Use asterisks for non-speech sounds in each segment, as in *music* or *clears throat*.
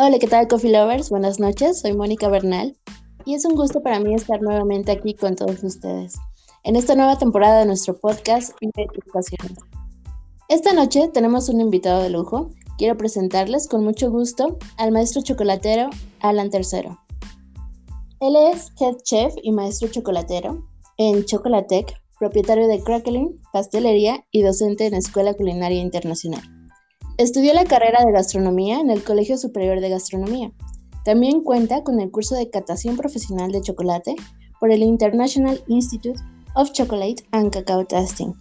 Hola, ¿qué tal, Coffee Lovers? Buenas noches, soy Mónica Bernal y es un gusto para mí estar nuevamente aquí con todos ustedes en esta nueva temporada de nuestro podcast. Esta noche tenemos un invitado de lujo. Quiero presentarles con mucho gusto al maestro chocolatero Alan Tercero. Él es head chef y maestro chocolatero en Chocolatec, propietario de Crackling, pastelería y docente en Escuela Culinaria Internacional. Estudió la carrera de gastronomía en el Colegio Superior de Gastronomía. También cuenta con el curso de catación profesional de chocolate por el International Institute of Chocolate and Cacao Testing.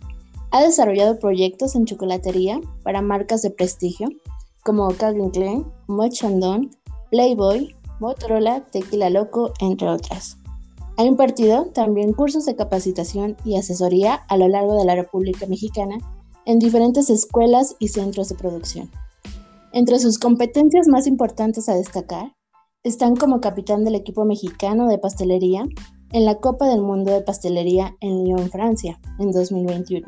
Ha desarrollado proyectos en chocolatería para marcas de prestigio como Calvin Klein, Chandon, Playboy, Motorola, Tequila Loco, entre otras. Ha impartido también cursos de capacitación y asesoría a lo largo de la República Mexicana en diferentes escuelas y centros de producción. Entre sus competencias más importantes a destacar están como capitán del equipo mexicano de pastelería en la Copa del Mundo de Pastelería en Lyon, Francia, en 2021,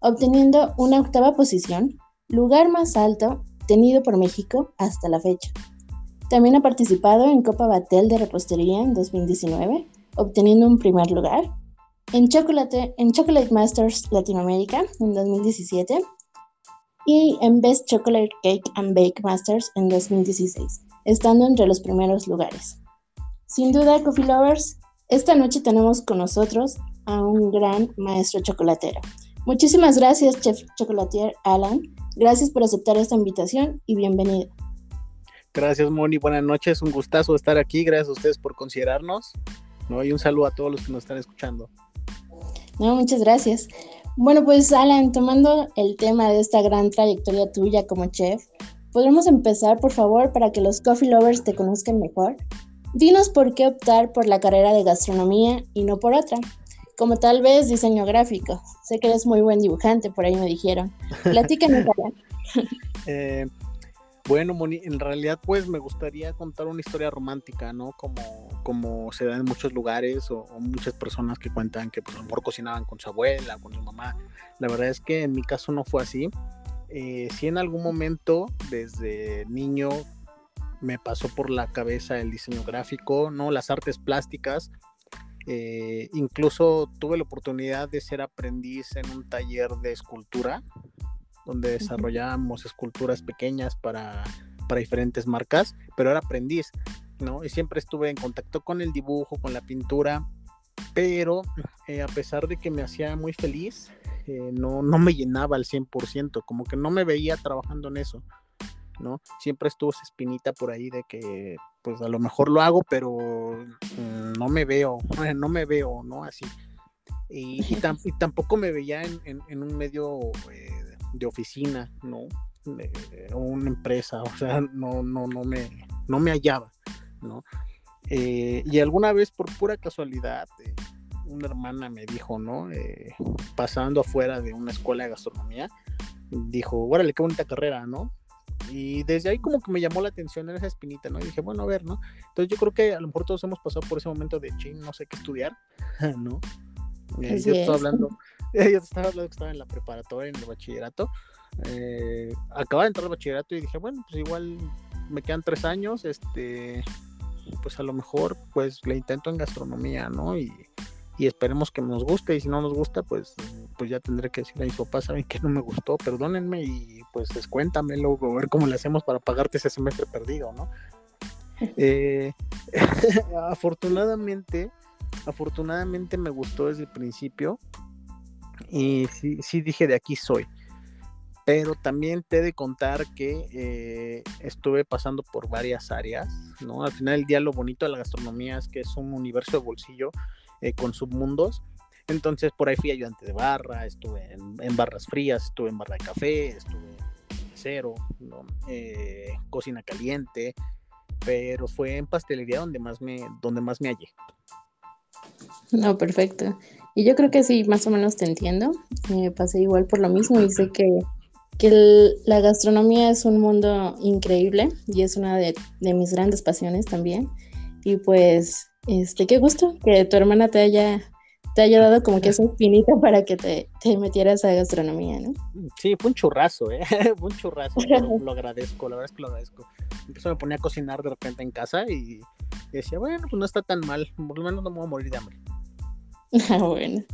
obteniendo una octava posición, lugar más alto tenido por México hasta la fecha. También ha participado en Copa Batel de Repostería en 2019, obteniendo un primer lugar, en Chocolate, en Chocolate Masters Latinoamérica en 2017 y en Best Chocolate Cake and Bake Masters en 2016, estando entre los primeros lugares. Sin duda, Coffee Lovers, esta noche tenemos con nosotros a un gran maestro chocolatero. Muchísimas gracias, Chef Chocolatier Alan. Gracias por aceptar esta invitación y bienvenido. Gracias, Moni. Buenas noches. Un gustazo estar aquí. Gracias a ustedes por considerarnos. ¿no? Y un saludo a todos los que nos están escuchando. No, muchas gracias. Bueno, pues Alan, tomando el tema de esta gran trayectoria tuya como chef, ¿podremos empezar, por favor, para que los coffee lovers te conozcan mejor? Dinos por qué optar por la carrera de gastronomía y no por otra, como tal vez diseño gráfico. Sé que eres muy buen dibujante, por ahí me dijeron. *laughs* Platícanos, Alan. eh, bueno, Moni, en realidad pues me gustaría contar una historia romántica, ¿no? Como, como se da en muchos lugares o, muchas personas que cuentan que pues a lo mejor cocinaban con su abuela, con su mamá. La verdad es que en mi caso no fue así. Eh, sí en algún momento desde niño me pasó por la cabeza el diseño gráfico, ¿no? Las artes plásticas. Eh, incluso tuve la oportunidad de ser aprendiz en un taller de escultura donde desarrollábamos esculturas pequeñas para, diferentes marcas, pero era aprendiz, ¿no? Y siempre estuve en contacto con el dibujo, con la pintura, pero eh, a pesar de que me hacía muy feliz, eh, no, no me llenaba al 100%, como que no me veía trabajando en eso, ¿no? Siempre estuvo esa espinita por ahí de que, pues a lo mejor lo hago, pero mm, no me veo, *laughs* no me veo, ¿no? Así. Y, y, *laughs* tampoco me veía en, un medio eh, de oficina, ¿no? De, una empresa, o sea, no, no, no me, no me hallaba, ¿no? Eh, y alguna vez por pura casualidad, eh, una hermana me dijo, ¿no? Eh, pasando afuera de una escuela de gastronomía, dijo, órale, qué bonita carrera, ¿no? Y desde ahí como que me llamó la atención en esa espinita, ¿no? Y dije, bueno, a ver, ¿no? Entonces yo creo que a lo mejor todos hemos pasado por ese momento de, ching, no sé qué estudiar, *laughs* ¿no? yo estoy hablando, *laughs* yo estaba hablando que estaba en la preparatoria, en el bachillerato. Eh, acababa de entrar al bachillerato y dije, bueno, pues igual me quedan tres años, este, pues a lo mejor pues le intento en gastronomía, ¿no? Y, y esperemos que nos guste y si no nos gusta, pues, pues ya tendré que decirle a mis papás, saben que no me gustó, perdónenme y pues descuéntamelo, a ver cómo le hacemos para pagarte ese semestre perdido, ¿no? *laughs* Eh, *laughs* afortunadamente, afortunadamente me gustó desde el principio y sí, sí dije de aquí soy. Pero también te he de contar que eh, estuve pasando por varias áreas, ¿no? Al final del día lo bonito de la gastronomía es que es un universo de bolsillo eh, con submundos. Entonces por ahí fui ayudante de barra, estuve en, barras frías, estuve en barra de café, estuve en cero, eh, cocina caliente, pero fue en pastelería donde más me, donde más me hallé. No, perfecto. Y yo creo que sí, más o menos te entiendo. Me pasé igual por lo mismo y sé que, la gastronomía es un mundo increíble y es una de, mis grandes pasiones también. Y pues, este, qué gusto que tu hermana te haya te haya dado como que esa espinita para que te, te metieras a gastronomía, ¿no? Sí, fue un churrazo, ¿eh? *laughs* fue un churrazo, *laughs* lo, agradezco, la verdad es que lo agradezco. Entonces me ponía a cocinar de repente en casa y decía, bueno, pues no está tan mal, por lo menos no me voy a morir de hambre. *laughs* Ah, bueno.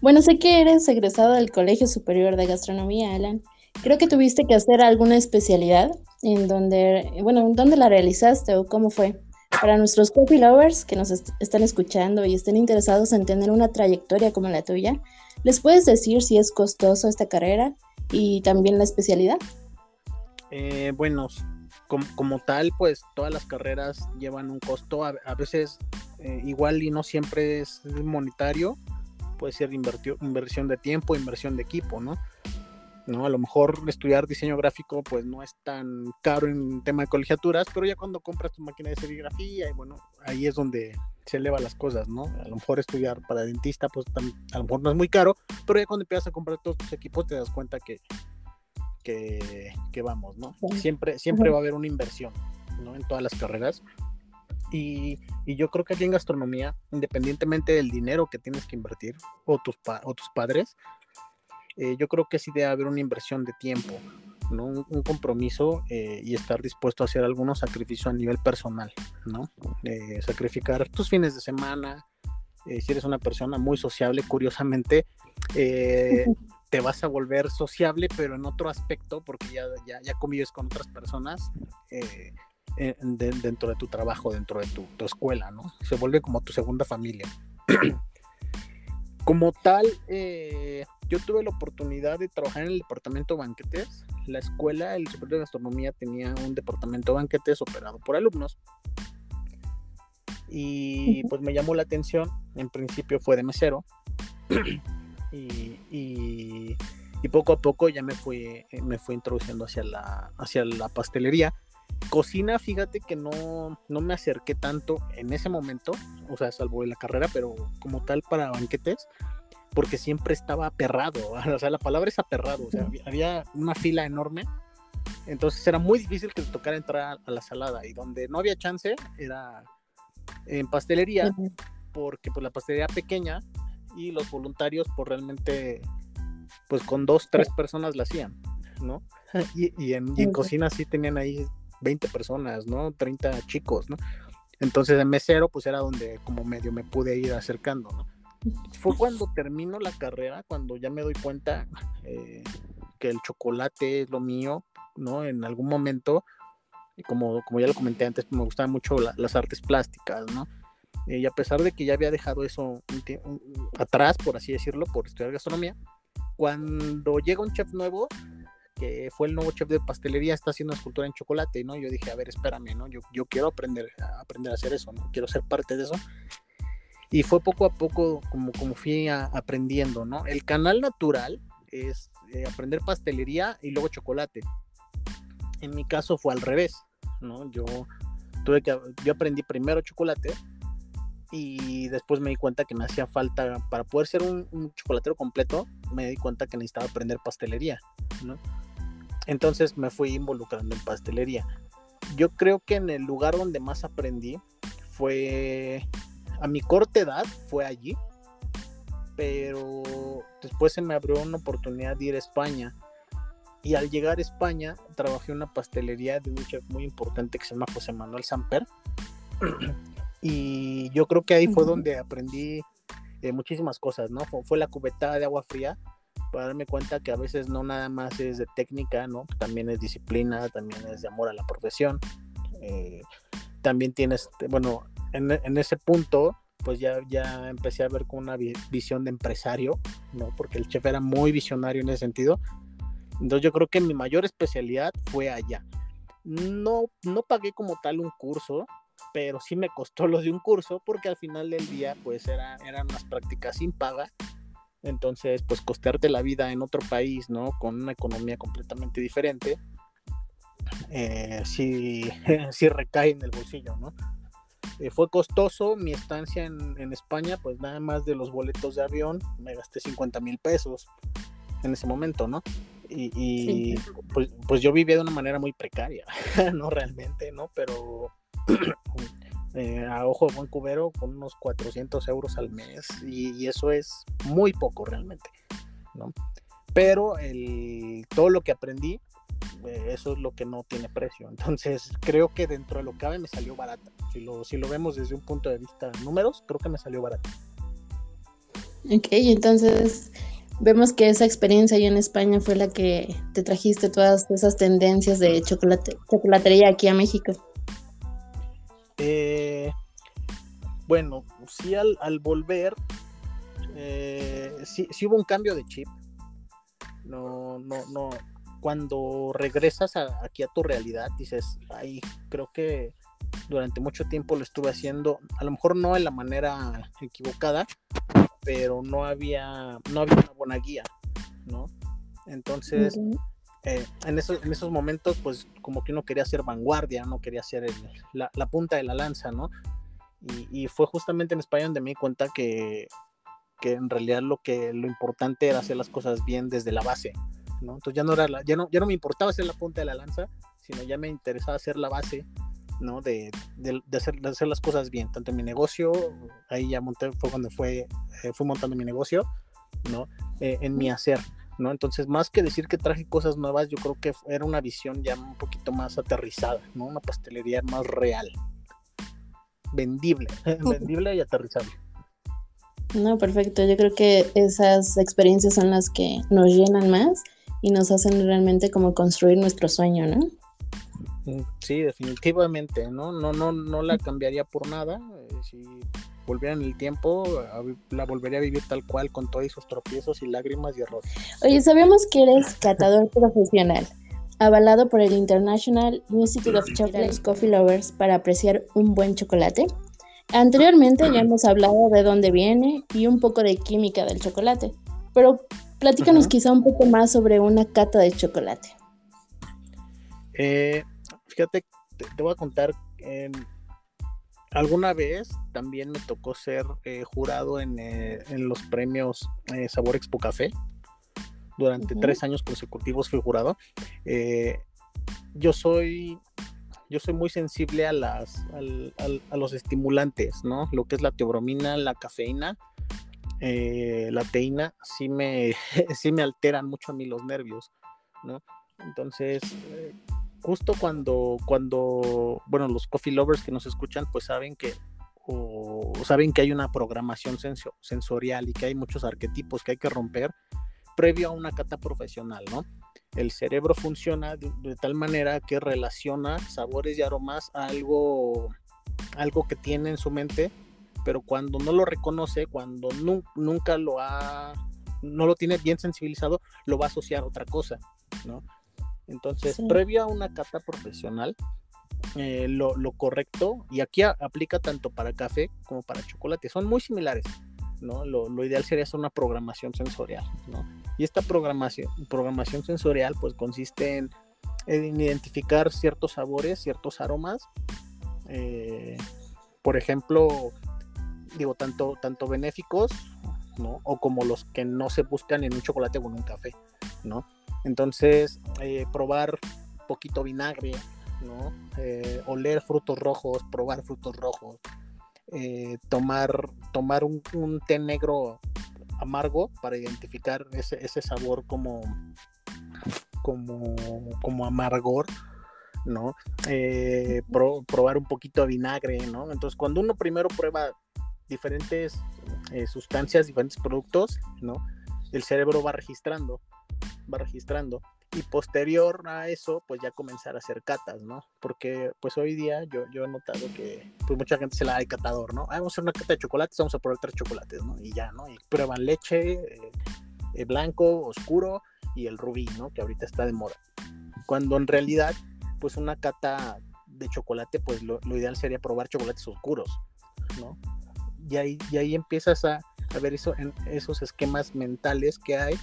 Bueno, sé que eres egresado del Colegio Superior de Gastronomía, Alan. Creo que tuviste que hacer alguna especialidad en donde, bueno, ¿dónde la realizaste o cómo fue? Para nuestros coffee lovers que nos están escuchando y estén interesados en tener una trayectoria como la tuya, ¿les puedes decir si es costoso esta carrera y también la especialidad? Eh, bueno, como, tal, pues todas las carreras llevan un costo, a, veces eh, igual y no siempre es monetario, puede ser inversión de tiempo, inversión de equipo, ¿no? ¿no? A lo mejor estudiar diseño gráfico pues no es tan caro en tema de colegiaturas, pero ya cuando compras tu máquina de serigrafía y bueno, ahí es donde se eleva las cosas, ¿no? A lo mejor estudiar para dentista pues a lo mejor no es muy caro, pero ya cuando empiezas a comprar todos tus equipos te das cuenta que que, vamos, ¿no? Siempre, siempre va a haber una inversión, ¿no? En todas las carreras. Y, yo creo que aquí en gastronomía, independientemente del dinero que tienes que invertir o tus, o tus padres, eh, yo creo que sí debe haber una inversión de tiempo, ¿no? un, compromiso eh, y estar dispuesto a hacer algunos sacrificios a nivel personal, ¿no? Eh, sacrificar tus fines de semana, si eres una persona muy sociable, curiosamente, *laughs* te vas a volver sociable, pero en otro aspecto, porque ya, ya, ya convives con otras personas dentro de tu trabajo, dentro de tu, tu, escuela, ¿no? Se vuelve como tu segunda familia. *clears throat* como tal, eh, yo tuve la oportunidad de trabajar en el departamento de banquetes. La escuela, el Superior de Gastronomía, tenía un departamento de banquetes operado por alumnos. Y pues me llamó la atención. En principio fue de mesero. *clears throat* y, poco a poco ya me fui, me fui introduciendo hacia la, hacia la pastelería. Cocina, fíjate que no, no me acerqué tanto en ese momento, o sea, salvo en la carrera, pero como tal para banquetes, porque siempre estaba aperrado, *laughs* o sea, la palabra es aperrado, o sea, había una fila enorme, entonces era muy difícil que te tocara entrar a la salada y donde no había chance era en pastelería, porque pues la pastelería pequeña y los voluntarios pues realmente pues con dos, tres personas la hacían, ¿no? *laughs* Y, en, y en cocina sí tenían ahí 20 personas, ¿no? 30 chicos, ¿no? Entonces en mesero pues era donde como medio me pude ir acercando, fue cuando termino la carrera, cuando ya me doy cuenta eh, que el chocolate es lo mío, ¿no? En algún momento, como, como ya lo comenté antes, me gustaban mucho las artes plásticas, ¿no? Y a pesar de que ya había dejado eso atrás, por así decirlo, por estudiar gastronomía, cuando llega un chef nuevo, que fue el nuevo chef de pastelería, está haciendo escultura en chocolate, ¿no? Yo dije, a ver, espérame, ¿no? Yo, yo quiero aprender, aprender a hacer eso, ¿no? Quiero ser parte de eso. Y fue poco a poco como, como fui aprendiendo, ¿no? El canal natural es eh, aprender pastelería y luego chocolate. En mi caso fue al revés, ¿no? Yo tuve que, yo aprendí primero chocolate y después me di cuenta que me hacía falta, para poder ser un, chocolatero completo, me di cuenta que necesitaba aprender pastelería, ¿no? Entonces me fui involucrando en pastelería. Yo creo que en el lugar donde más aprendí fue a mi corta edad fue allí, pero después se me abrió una oportunidad de ir a España. Y al llegar a España, trabajé en una pastelería de un chef muy importante que se llama José Manuel Samper. *clears throat* y yo creo que ahí fue donde aprendí eh, muchísimas cosas, ¿no? Fue, la cubetada de agua fría para darme cuenta que a veces no nada más es de técnica, ¿no? También es disciplina, también es de amor a la profesión. Eh, también tienes, bueno, en, ese punto, pues ya, ya empecé a ver con una visión de empresario, ¿no? Porque el chef era muy visionario en ese sentido. Entonces yo creo que mi mayor especialidad fue allá. No, no pagué como tal un curso, pero sí me costó lo de un curso porque al final del día pues era, eran unas prácticas sin paga. Entonces pues costearte la vida en otro país, ¿no? Con una economía completamente diferente, eh, sí, *laughs* sí recae en el bolsillo, ¿no? Eh, fue costoso mi estancia en, España, pues nada más de los boletos de avión me gasté 50 mil pesos en ese momento, ¿no? Y, pues, pues, yo vivía de una manera muy precaria, *laughs* no realmente, ¿no? Pero *clears throat* eh, a ojo de buen cubero con unos 400 euros al mes y, eso es muy poco realmente, ¿no? Pero el, todo lo que aprendí, eh, eso es lo que no tiene precio. Entonces creo que dentro de lo que cabe me salió barata. Si lo, si lo vemos desde un punto de vista números, creo que me salió barata. Ok, entonces vemos que esa experiencia allá en España fue la que te trajiste todas esas tendencias de chocolate, chocolatería aquí a México. Eh, bueno, sí al, volver, eh, sí, hubo un cambio de chip. No, no, no. Cuando regresas aquí a tu realidad, dices, ay, creo que durante mucho tiempo lo estuve haciendo, a lo mejor no de la manera equivocada, pero no había, no había una buena guía, ¿no? Entonces, eh, en, esos, en esos momentos, pues como que uno quería ser vanguardia, no quería ser la, punta de la lanza, ¿no? Y, fue justamente en España donde me di cuenta que, que, en realidad lo que lo importante era hacer las cosas bien desde la base, ¿no? Entonces ya no, era ya no, ya no me importaba ser la punta de la lanza, sino ya me interesaba hacer la base ¿no? De, hacer, hacer, las cosas bien, tanto en mi negocio, ahí ya monté, fue cuando fue, eh, fui montando mi negocio, ¿no? Eh, en mi hacer, ¿no? Entonces, más que decir que traje cosas nuevas, yo creo que era una visión ya un poquito más aterrizada, ¿no? Una pastelería más real, vendible, *laughs* vendible y aterrizable. No, perfecto. Yo creo que esas experiencias son las que nos llenan más y nos hacen realmente como construir nuestro sueño, ¿no? Mm, sí, definitivamente, ¿no? No, no, no la cambiaría por nada. Eh, si volviera en el tiempo, la volvería a vivir tal cual, con todos esos tropiezos y lágrimas y errores. Oye, sabemos que eres catador *laughs* profesional, avalado por el International Institute of Chocolate Coffee Lovers para apreciar un buen chocolate. Anteriormente ya hemos hablado de dónde viene y un poco de química del chocolate, pero platícanos quizá un poco más sobre una cata de chocolate. Eh, fíjate, te, voy a contar, alguna vez también me tocó ser eh, jurado en, eh, en, los premios eh, Sabor Expo Café. Durante tres años consecutivos fui jurado. yo soy yo soy muy sensible a las a los estimulantes, ¿no? Lo que es la teobromina, la cafeína, la teína, sí me, *laughs* sí me alteran mucho a mí los nervios, ¿no? Entonces, justo cuando, cuando, bueno, los coffee lovers que nos escuchan, pues saben que, saben que hay una programación sensorial y que hay muchos arquetipos que hay que romper previo a una cata profesional, ¿no? El cerebro funciona de, tal manera que relaciona sabores y aromas a algo, algo que tiene en su mente, pero cuando no lo reconoce, cuando nunca lo ha, no lo tiene bien sensibilizado, lo va a asociar a otra cosa, ¿no? Entonces, previo a una cata profesional, eh, lo, correcto, y aquí aplica tanto para café como para chocolate, son muy similares, ¿no? Lo, ideal sería hacer una programación sensorial, ¿no? Y esta programación, programación sensorial, pues consiste en, identificar ciertos sabores, ciertos aromas, eh, por ejemplo, digo, tanto, tanto benéficos, ¿no? O como los que no se buscan en un chocolate o en un café, ¿no? Entonces, eh, probar poquito vinagre, ¿no? Eh, oler frutos rojos, probar frutos rojos, eh, tomar, tomar un, té negro amargo para identificar ese, sabor como, como, como amargor, ¿no? probar un poquito de vinagre, ¿no? Entonces, cuando uno primero prueba diferentes sustancias, diferentes productos, ¿no? El cerebro va registrando registrando y posterior a eso pues ya comenzar a hacer catas, ¿no? Porque pues hoy día yo, yo he notado que pues mucha gente se la da de catador, ¿no? Ah, vamos a hacer una cata de chocolates, vamos a probar tres chocolates, ¿no? Y ya, ¿no? Y prueban leche, eh, eh, blanco, oscuro y el rubí, ¿no? Que ahorita está de moda. Cuando en realidad pues una cata de chocolate pues lo, ideal sería probar chocolates oscuros, ¿no? Y ahí, y ahí empiezas a, a ver eso, en esos esquemas mentales que hay,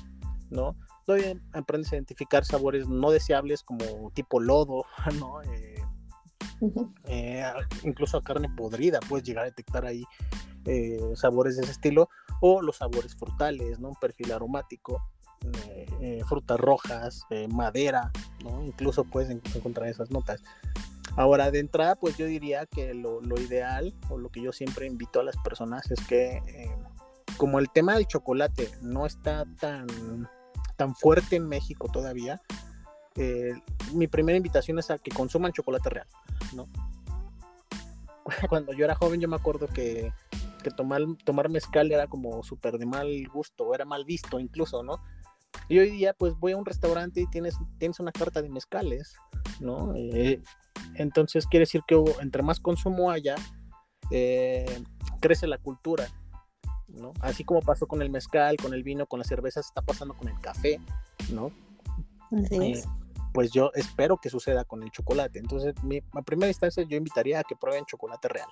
¿no? Todavía aprendes a identificar sabores no deseables como tipo lodo, *laughs* ¿no? Eh, eh, incluso a carne podrida puedes llegar a detectar ahí eh, sabores de ese estilo o los sabores frutales, ¿no? Un perfil aromático, frutas rojas, madera, ¿no? Incluso puedes encontrar esas notas. Ahora, de entrada, pues yo diría que lo, ideal, o lo que yo siempre invito a las personas, es que eh, como el tema del chocolate no está tan, tan fuerte en México todavía, eh, mi primera invitación es a que consuman chocolate real, ¿no? *laughs* Cuando yo era joven yo me acuerdo que, tomar, tomar mezcal era como súper de mal gusto, era mal visto incluso, ¿no? Y hoy día pues voy a un restaurante y tienes, tienes una carta de mezcales, ¿no? Eh, entonces quiere decir que entre más consumo haya, eh, crece la cultura, ¿no? Así como pasó con el mezcal, con el vino, con las cervezas, está pasando con el café, ¿no? Así pues yo espero que suceda con el chocolate. Entonces, mi, a primera instancia yo invitaría a que prueben chocolate real.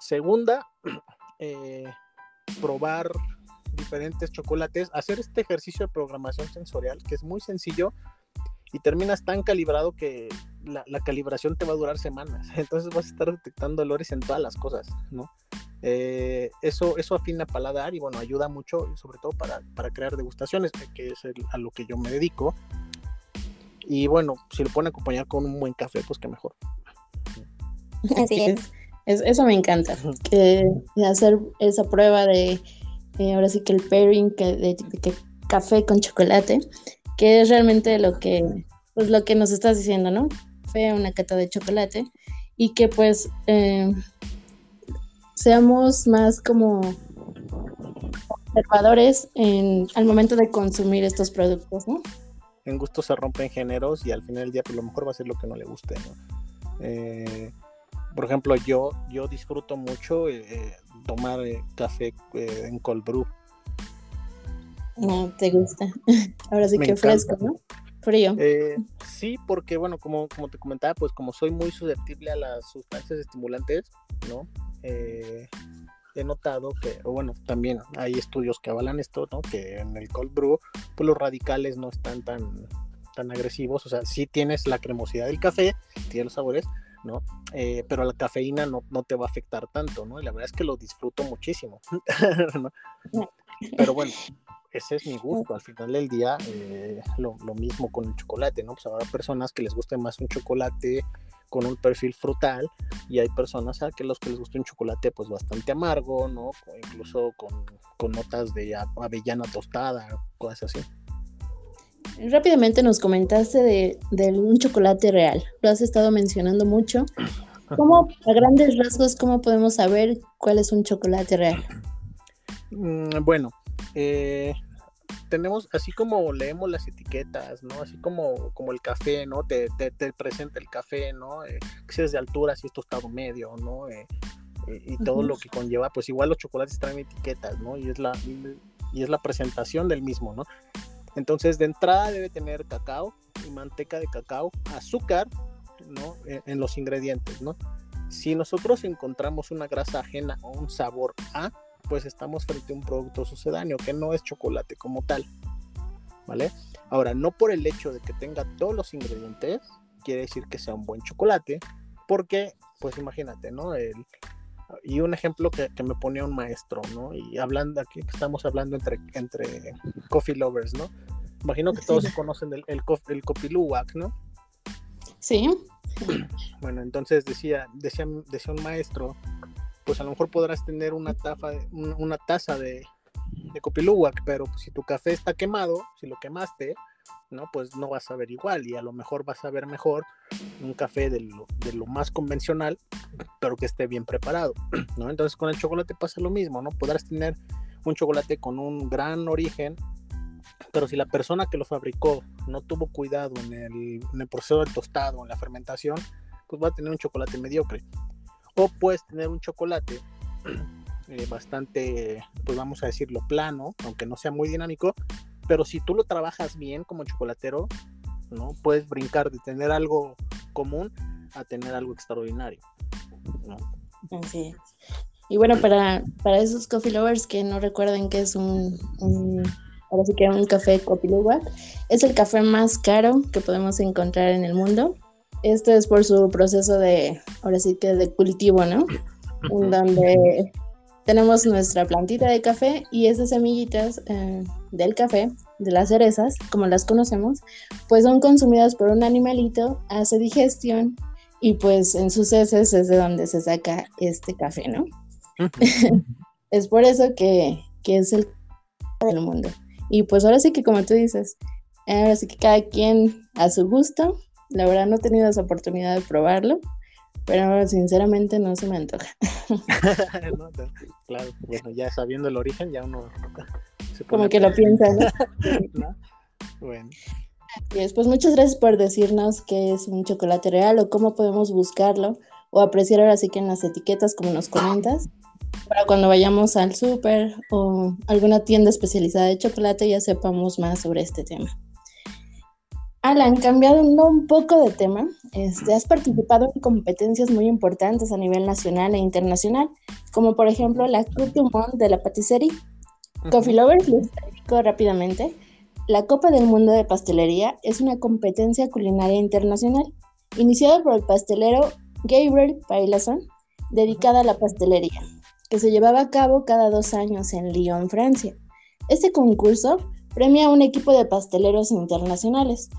Segunda, *clears throat* eh, probar diferentes chocolates, hacer este ejercicio de programación sensorial que es muy sencillo y terminas tan calibrado que la, calibración te va a durar semanas. *laughs* Entonces vas a estar detectando olores en todas las cosas, ¿no? Eh, eso, eso afina paladar y bueno, ayuda mucho, sobre todo para, para crear degustaciones, que es a lo que yo me dedico. Y bueno, si lo pueden acompañar con un buen café, pues qué mejor. *laughs* Así *laughs* es. eso me encanta. Que hacer esa prueba de eh, ahora sí que el pairing que, de, café con chocolate, que es realmente lo que, pues lo que nos estás diciendo, ¿no? Fue una cata de chocolate y que pues eh, seamos más como observadores en, al momento de consumir estos productos, ¿no? en gusto se rompen géneros y al final del día pues lo mejor va a ser lo que no le guste, eh, por ejemplo, yo, yo disfruto mucho eh, eh, tomar café en cold brew. No, te gusta. *laughs* Ahora sí que fresco, ¿no? Frío. sí, porque bueno, como, como te comentaba, pues como soy muy susceptible a las sustancias estimulantes, ¿no? he notado que, o bueno, también hay estudios que avalan esto, ¿no? Que en el cold brew, pues los radicales no están tan, tan agresivos, o sea, sí tienes la cremosidad del café, tiene los sabores, ¿no? Eh, pero la cafeína no, no, te va a afectar tanto, ¿no? Y la verdad es que lo disfruto muchísimo, *laughs* ¿no? Pero bueno, ese es mi gusto. Al final del día, eh, lo, lo, mismo con el chocolate, ¿no? Pues habrá personas que les guste más un chocolate con un perfil frutal y hay personas a que los que les gusta un chocolate pues bastante amargo, ¿no? incluso con, con notas de avellana tostada, cosas así. Rápidamente nos comentaste de, de, un chocolate real, lo has estado mencionando mucho. ¿Cómo, a grandes rasgos, cómo podemos saber cuál es un chocolate real? Mm, bueno, eh, tenemos, así como leemos las etiquetas, ¿no? Así como, como el café, ¿no? Te, te, presenta el café, ¿no? Eh, si es de altura, si es tostado medio, ¿no? Eh, y todo lo que conlleva, pues igual los chocolates traen etiquetas, ¿no? Y es la, y es la presentación del mismo, ¿no? Entonces, de entrada debe tener cacao y manteca de cacao, azúcar, ¿no? en los ingredientes, ¿no? Si nosotros encontramos una grasa ajena o un sabor a, pues estamos frente a un producto sucedáneo que no es chocolate como tal. ¿Vale? Ahora, no por el hecho de que tenga todos los ingredientes, quiere decir que sea un buen chocolate, porque, pues imagínate, ¿no? El, y un ejemplo que, me ponía un maestro, ¿no? Y hablando aquí, estamos hablando entre, entre coffee lovers, ¿no? Imagino que todos conocen el, el, el coffee luwak, ¿no? Sí. Bueno, entonces decía, decía, decía un maestro pues a lo mejor podrás tener una, taza, una taza de, de pero si tu café está quemado, si lo quemaste, ¿no? Pues no vas a ver igual y a lo mejor vas a ver mejor un café de lo, de lo más convencional, pero que esté bien preparado, *clears throat* ¿no? Entonces con el chocolate pasa lo mismo, ¿no? Podrás tener un chocolate con un gran origen, pero si la persona que lo fabricó no tuvo cuidado en el, en el proceso del tostado, en la fermentación, pues va a tener un chocolate mediocre. O puedes tener un chocolate *clears throat* eh, bastante, pues vamos a decirlo, plano, aunque no sea muy dinámico, pero si tú lo trabajas bien como chocolatero, ¿no? Puedes brincar de tener algo común a tener algo extraordinario, ¿no? Así Y bueno, para, para esos coffee lovers que no recuerden que es un, ahora sí que un café lover, es el café más caro que podemos encontrar en el mundo. Esto es por su proceso de, ahora sí que de cultivo, ¿no? En donde tenemos nuestra plantita de café y esas semillitas eh, del café, de las cerezas, como las conocemos, pues son consumidas por un animalito, hace digestión y pues en sus heces es de donde se saca este café, ¿no? *laughs* es por eso que, que es el del mundo. Y pues ahora sí que como tú dices, ahora sí que cada quien a su gusto. La verdad no he tenido esa oportunidad de probarlo, pero sinceramente no se me antoja. *laughs* *laughs* claro, bueno, ya sabiendo el origen, ya uno como que lo piensa, *laughs* ¿no? Bueno. Y después, muchas gracias por decirnos qué es un chocolate real o cómo podemos buscarlo o apreciar ahora sí que en las etiquetas, como nos comentas, para cuando vayamos al súper o alguna tienda especializada de chocolate ya sepamos más sobre este tema. Alan, cambiando un poco de tema, este, has participado en competencias muy importantes a nivel nacional e internacional, como por ejemplo la Coupe du Monde de la Patisserie. Coffee Lovers, les explico rápidamente. La Copa del Mundo de Pastelería es una competencia culinaria internacional, iniciada por el pastelero Gabriel Pailason, dedicada a la pastelería, que se llevaba a cabo cada dos años en Lyon, Francia. Este concurso premia a un equipo de pasteleros internacionales,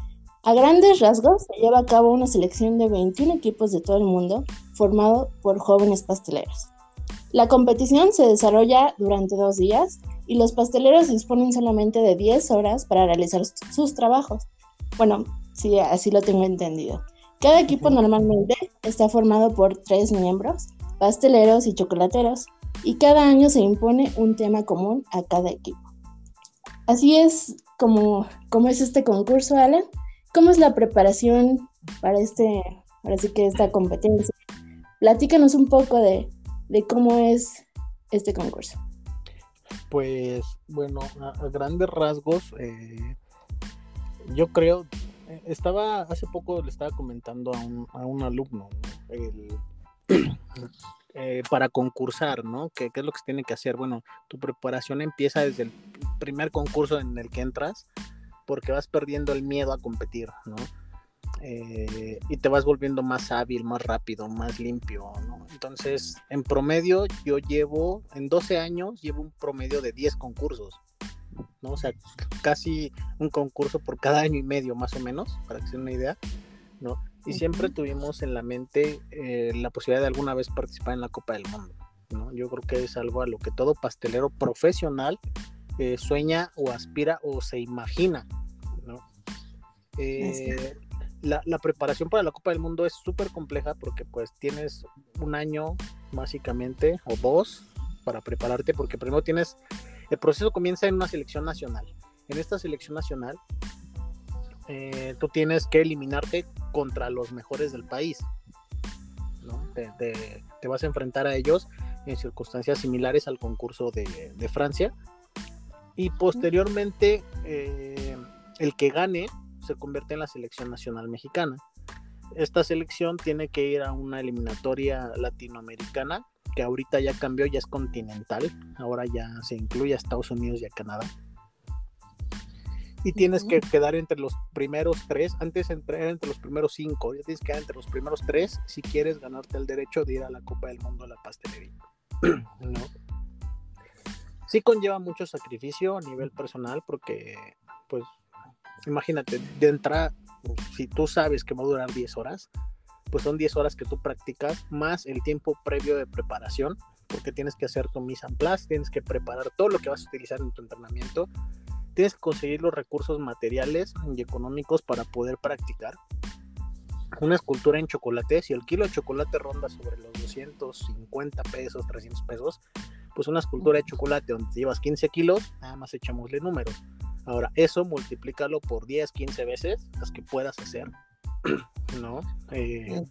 a grandes rasgos, se lleva a cabo una selección de 21 equipos de todo el mundo, formado por jóvenes pasteleros. La competición se desarrolla durante dos días y los pasteleros disponen solamente de 10 horas para realizar sus trabajos. Bueno, sí, así lo tengo entendido. Cada equipo normalmente está formado por tres miembros, pasteleros y chocolateros, y cada año se impone un tema común a cada equipo. Así es como, como es este concurso, Alan. ¿Cómo es la preparación para este, sí que esta competencia? Platícanos un poco de, cómo es este concurso. Pues bueno, a, grandes rasgos, eh, yo creo, eh, estaba, hace poco le estaba comentando a un, alumno, *clears throat* eh, para concursar, ¿no? ¿Qué, ¿Qué, es lo que se tiene que hacer? Bueno, tu preparación empieza desde el primer concurso en el que entras porque vas perdiendo el miedo a competir, ¿no? Eh, y te vas volviendo más hábil, más rápido, más limpio, ¿no? Entonces, en promedio, yo llevo, en 12 años, llevo un promedio de 10 concursos, ¿no? O sea, casi un concurso por cada año y medio, más o menos, para que se den una idea, ¿no? Y siempre tuvimos en la mente eh, la posibilidad de alguna vez participar en la Copa del Mundo, ¿no? Yo creo que es algo a lo que todo pastelero profesional eh, sueña o aspira o se imagina. ¿no? Eh, la, preparación para la Copa del Mundo es súper compleja porque pues tienes un año básicamente o dos para prepararte porque primero tienes, el proceso comienza en una selección nacional. En esta selección nacional eh, tú tienes que eliminarte contra los mejores del país. Te, vas a enfrentar a ellos en circunstancias similares al concurso de, de Francia y posteriormente eh, el que gane se convierte en la selección nacional mexicana. Esta selección tiene que ir a una eliminatoria latinoamericana que ahorita ya cambió, ya es continental, ahora ya se incluye a Estados Unidos y a Canadá. Y tienes que quedar entre los primeros tres, antes entrar entre los primeros cinco, ya tienes que quedar entre los primeros tres si quieres ganarte el derecho de ir a la Copa del Mundo a la pastelería. *clears throat* ¿no? Sí conlleva mucho sacrificio a nivel personal porque, pues, imagínate, de entrada, si tú sabes que va a durar 10 horas, pues son 10 horas que tú practicas más el tiempo previo de preparación, porque tienes que hacer tu mise en place, tienes que preparar todo lo que vas a utilizar en tu entrenamiento, tienes que conseguir los recursos materiales y económicos para poder practicar. Una escultura en chocolate, si el kilo de chocolate ronda sobre los 250 pesos, 300 pesos, pues una escultura de chocolate donde llevas 15 kilos, nada más echamosle números. Ahora, eso multiplícalo por 10, 15 veces, las que puedas hacer, *clears throat* ¿no? Eh,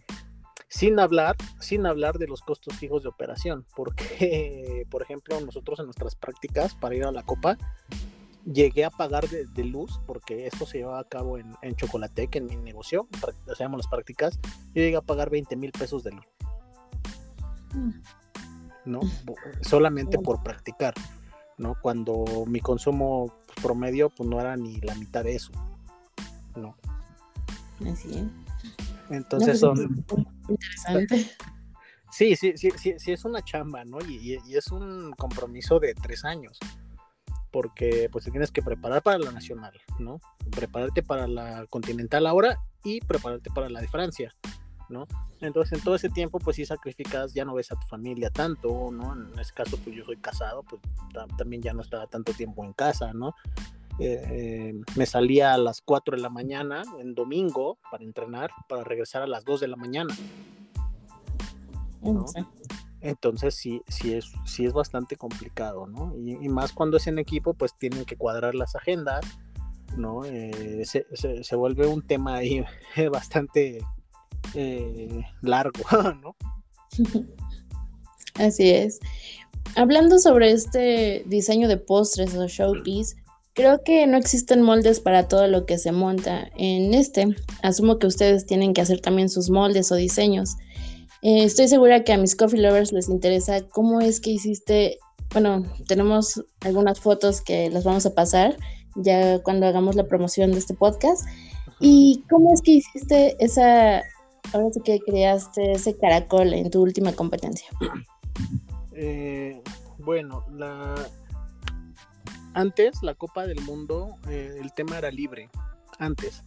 sin hablar, sin hablar de los costos fijos de operación, porque, *laughs* por ejemplo, nosotros en nuestras prácticas para ir a la copa, llegué a pagar de, luz, porque esto se llevaba a cabo en, en Chocolatec, en mi negocio, hacíamos las prácticas, yo llegué a pagar 20 mil pesos de luz. Mm. ¿No? Solamente por practicar, ¿no? Cuando mi consumo promedio pues no era ni la mitad de eso, ¿no? Así Entonces pues, son... Interesante. *laughs* Sí, sí, sí, sí, sí, es una chamba, ¿no? Y, es un compromiso de tres años, porque pues te tienes que preparar para la nacional, ¿no? Prepararte para la continental ahora y prepararte para la de Francia, ¿no? Entonces en todo ese tiempo pues si sacrificas, ya no ves a tu familia tanto, ¿no? En ese caso pues yo soy casado, pues también ya no estaba tanto tiempo en casa, ¿no? Eh, eh, me salía a las 4 de la mañana en domingo para entrenar, para regresar a las 2 de la mañana. Entonces sí, sí es, sí es bastante complicado, ¿no? Y, más cuando es en equipo, pues tienen que cuadrar las agendas, ¿no? Eh, se, se, vuelve un tema ahí *laughs* bastante largo, *laughs* ¿no? *laughs* Así es. Hablando sobre este diseño de postres o showpiece, Creo que no existen moldes para todo lo que se monta en este. Asumo que ustedes tienen que hacer también sus moldes o diseños. Eh, estoy segura que a mis coffee lovers les interesa cómo es que hiciste. Bueno, tenemos algunas fotos que las vamos a pasar ya cuando hagamos la promoción de este podcast. ¿Y cómo es que hiciste esa, ahora sí que creaste ese caracol en tu última competencia? Eh, bueno, la, antes, la Copa del Mundo, eh, el tema era libre, antes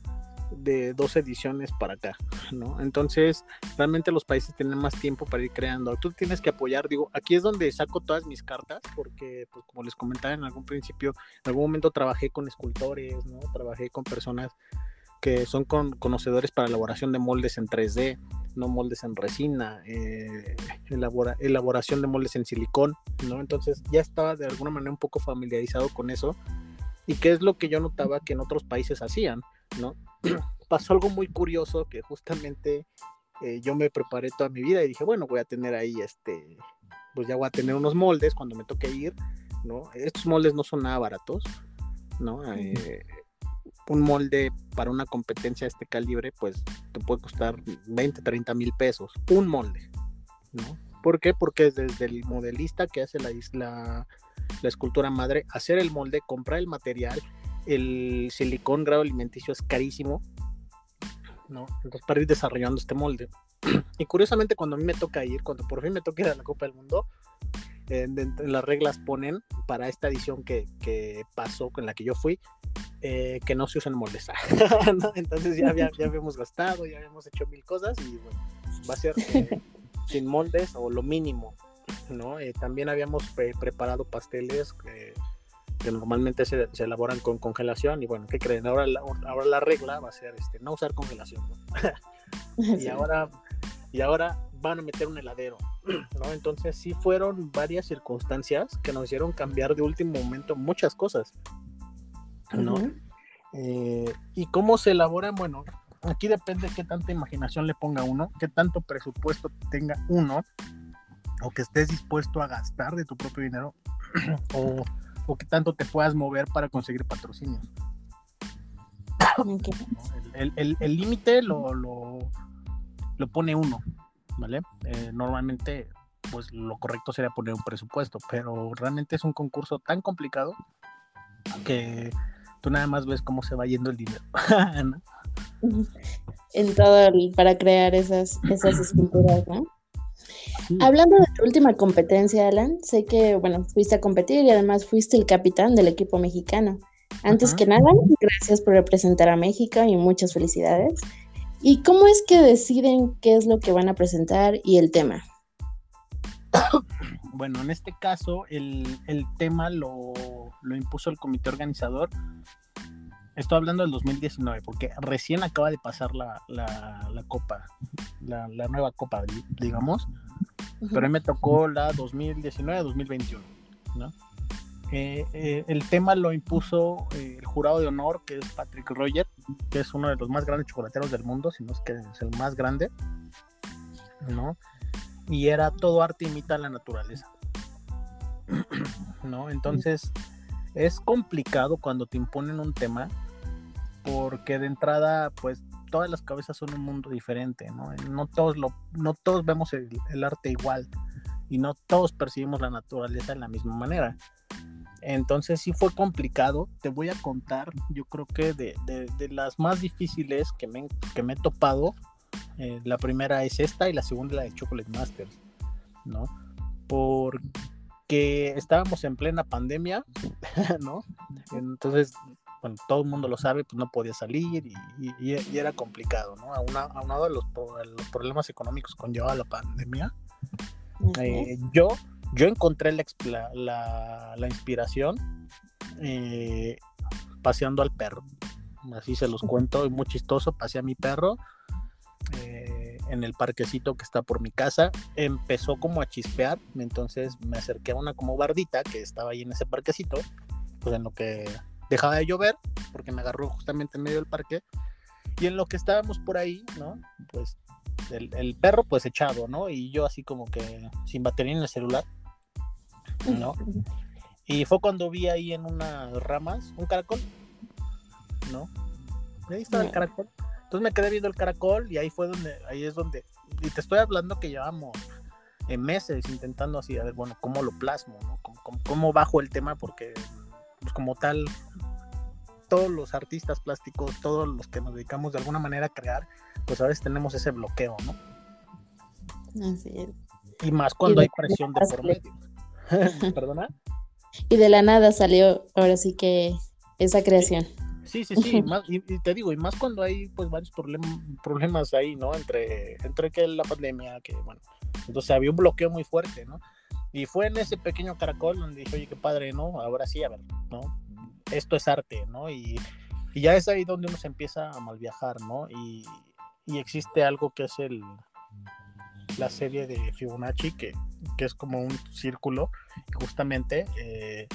de dos ediciones para acá, ¿no? Entonces, realmente los países tienen más tiempo para ir creando. Tú tienes que apoyar, digo, aquí es donde saco todas mis cartas, porque, pues, como les comentaba en algún principio, en algún momento trabajé con escultores, ¿no? Trabajé con personas que son conocedores para elaboración de moldes en 3D, no moldes en resina, eh, elaboración de moldes en silicón, ¿no? Entonces ya estaba de alguna manera un poco familiarizado con eso. ¿Y qué es lo que yo notaba que en otros países hacían, ¿no? *clears throat* Pasó algo muy curioso que justamente eh, yo me preparé toda mi vida y dije, bueno, voy a tener ahí este, pues ya voy a tener unos moldes cuando me toque ir, ¿no? Estos moldes no son nada baratos, ¿no? Eh, un molde para una competencia de este calibre, pues te puede costar 20, 30 mil pesos. Un molde, ¿no? ¿Por qué? Porque desde el modelista que hace la, la, la escultura madre, hacer el molde, comprar el material, el silicón grado alimenticio es carísimo, ¿no? Entonces, para ir desarrollando este molde. *clears throat* Y curiosamente, cuando a mí me toca ir, cuando por fin me toca ir a la Copa del Mundo, en, las reglas ponen para esta edición que, que, pasó, con la que yo fui, eh, que no se usen moldes. *laughs* Entonces ya, ya, habíamos gastado, ya habíamos hecho mil cosas y bueno, va a ser eh, *laughs* sin moldes o lo mínimo. ¿no? Eh, también habíamos preparado pasteles que normalmente se, se, elaboran con congelación y bueno, ¿qué creen? Ahora la, ahora la regla va a ser este, no usar congelación. *laughs* y, ahora, y ahora van a meter un heladero. *clears throat* ¿no? Entonces sí fueron varias circunstancias que nos hicieron cambiar de último momento muchas cosas. ¿no? Eh, y cómo se elaboran, bueno, aquí depende qué tanta imaginación le ponga uno, qué tanto presupuesto tenga uno, o que estés dispuesto a gastar de tu propio dinero, *clears throat* o, o qué tanto te puedas mover para conseguir patrocinio. El límite lo, lo, lo, pone uno, ¿vale? Eh, normalmente, pues lo correcto sería poner un presupuesto, pero realmente es un concurso tan complicado que tú nada más ves cómo se va yendo el dinero. *laughs* En todo para crear esas, esas *clears throat* esculturas, ¿no? Hablando de tu última competencia, Alan, sé que, bueno, fuiste a competir y además fuiste el capitán del equipo mexicano. Antes que nada, gracias por representar a México y muchas felicidades. ¿Y cómo es que deciden qué es lo que van a presentar y el tema? Bueno, en este caso el, tema lo, impuso el comité organizador. Estoy hablando del 2019 porque recién acaba de pasar la, copa, la, nueva copa, digamos. Pero a mí me tocó la 2019-2021, ¿no? Eh, eh, el tema lo impuso eh, el jurado de honor, que es Patrick Roger, que es uno de los más grandes chocolateros del mundo, si no es que es el más grande, ¿no? y era todo arte imita la naturaleza. ¿No? Entonces es complicado cuando te imponen un tema porque de entrada pues todas las cabezas son un mundo diferente, ¿no? No todos, lo, no todos vemos el, arte igual y no todos percibimos la naturaleza de la misma manera. Entonces sí fue complicado. Te voy a contar, yo creo que de, de, las más difíciles que me, que me he topado eh, la primera es esta y la segunda la de Chocolate Masters, ¿no? Porque estábamos en plena pandemia, *laughs* ¿no? Entonces bueno, todo el mundo lo sabe, pues no podía salir y, era complicado, ¿no? Aunado a los, los problemas económicos con llevaba la pandemia, eh, yo, yo encontré la, inspiración eh, paseando al perro. Así se los cuento, muy chistoso, pasé a mi perro eh, en el parquecito que está por mi casa. Empezó como a chispear, entonces me acerqué a una como bardita que estaba ahí en ese parquecito, pues en lo que dejaba de llover, porque me agarró justamente en medio del parque. Y en lo que estábamos por ahí, ¿no? Pues el, perro pues echado, ¿no? Y yo así como que sin batería en el celular, ¿no? Y fue cuando vi ahí en unas ramas un caracol, ¿no? Ahí estaba el caracol. Entonces me quedé viendo el caracol y ahí fue donde, ahí es donde, y te estoy hablando que llevamos en meses intentando así, a ver, bueno, cómo lo plasmo, ¿no? cómo bajo el tema? Porque, pues como tal, todos los artistas plásticos, todos los que nos dedicamos de alguna manera a crear, pues a veces tenemos ese bloqueo, ¿no? Así es. Y más cuando hay presión de por medio. *laughs* ¿Perdona? Y de la nada salió ahora sí que esa creación. Sí, sí, sí, y, *laughs* te digo, y más cuando hay pues varios problemas ahí, ¿no? Entre, entre que la pandemia, que bueno, entonces había un bloqueo muy fuerte, ¿no? Y fue en ese pequeño caracol donde dije, oye, qué padre, ¿no? Ahora sí, a ver, ¿no? Esto es arte, ¿no? Y, ya es ahí donde uno se empieza a malviajar, ¿no? Y, existe algo que es el la serie de Fibonacci, que, es como un círculo, y justamente eh,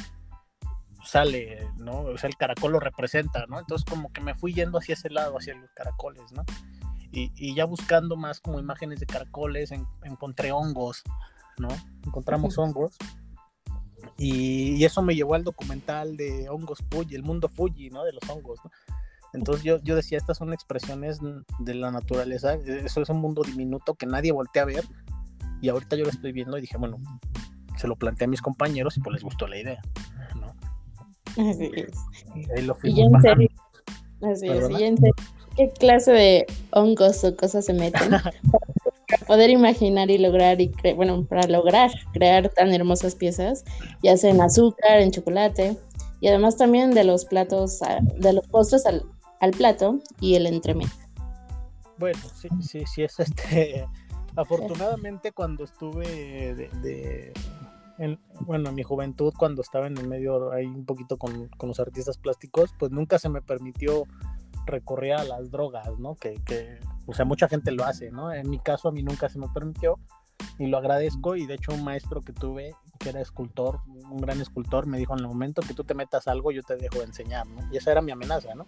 sale, ¿no? O sea, el caracol lo representa, ¿no? Entonces como que me fui yendo hacia ese lado, hacia los caracoles, ¿no? Y, ya buscando más como imágenes de caracoles, encontré hongos, ¿no? Encontramos hongos y, eso me llevó al documental de hongos Fuji, el mundo Fuji, ¿no? De los hongos, ¿no? Entonces yo, yo decía, estas son expresiones de la naturaleza, eso es un mundo diminuto que nadie voltea a ver. Y ahorita yo lo estoy viendo y dije, bueno, se lo planteé a mis compañeros y pues les gustó la idea, ¿no? Así es. Y ahí lo fuimos Así es, y en serio, ¿qué clase de hongos o cosas se meten? *laughs* poder imaginar y lograr, y bueno, para lograr crear tan hermosas piezas, ya sea en azúcar, en chocolate, y además también de los platos, de los postres al, plato y el entremés. Bueno, sí, sí, sí, es *laughs* este. Afortunadamente, cuando estuve de, en, bueno, en mi juventud, cuando estaba en el medio ahí un poquito con, con, los artistas plásticos, pues nunca se me permitió recurrir a las drogas, ¿no? Que, que o sea, mucha gente lo hace, ¿no? En mi caso a mí nunca se me permitió y lo agradezco y de hecho un maestro que tuve que era escultor, un gran escultor, me dijo en el momento que tú te metas algo yo te dejo de enseñar, ¿no? Y esa era mi amenaza, ¿no?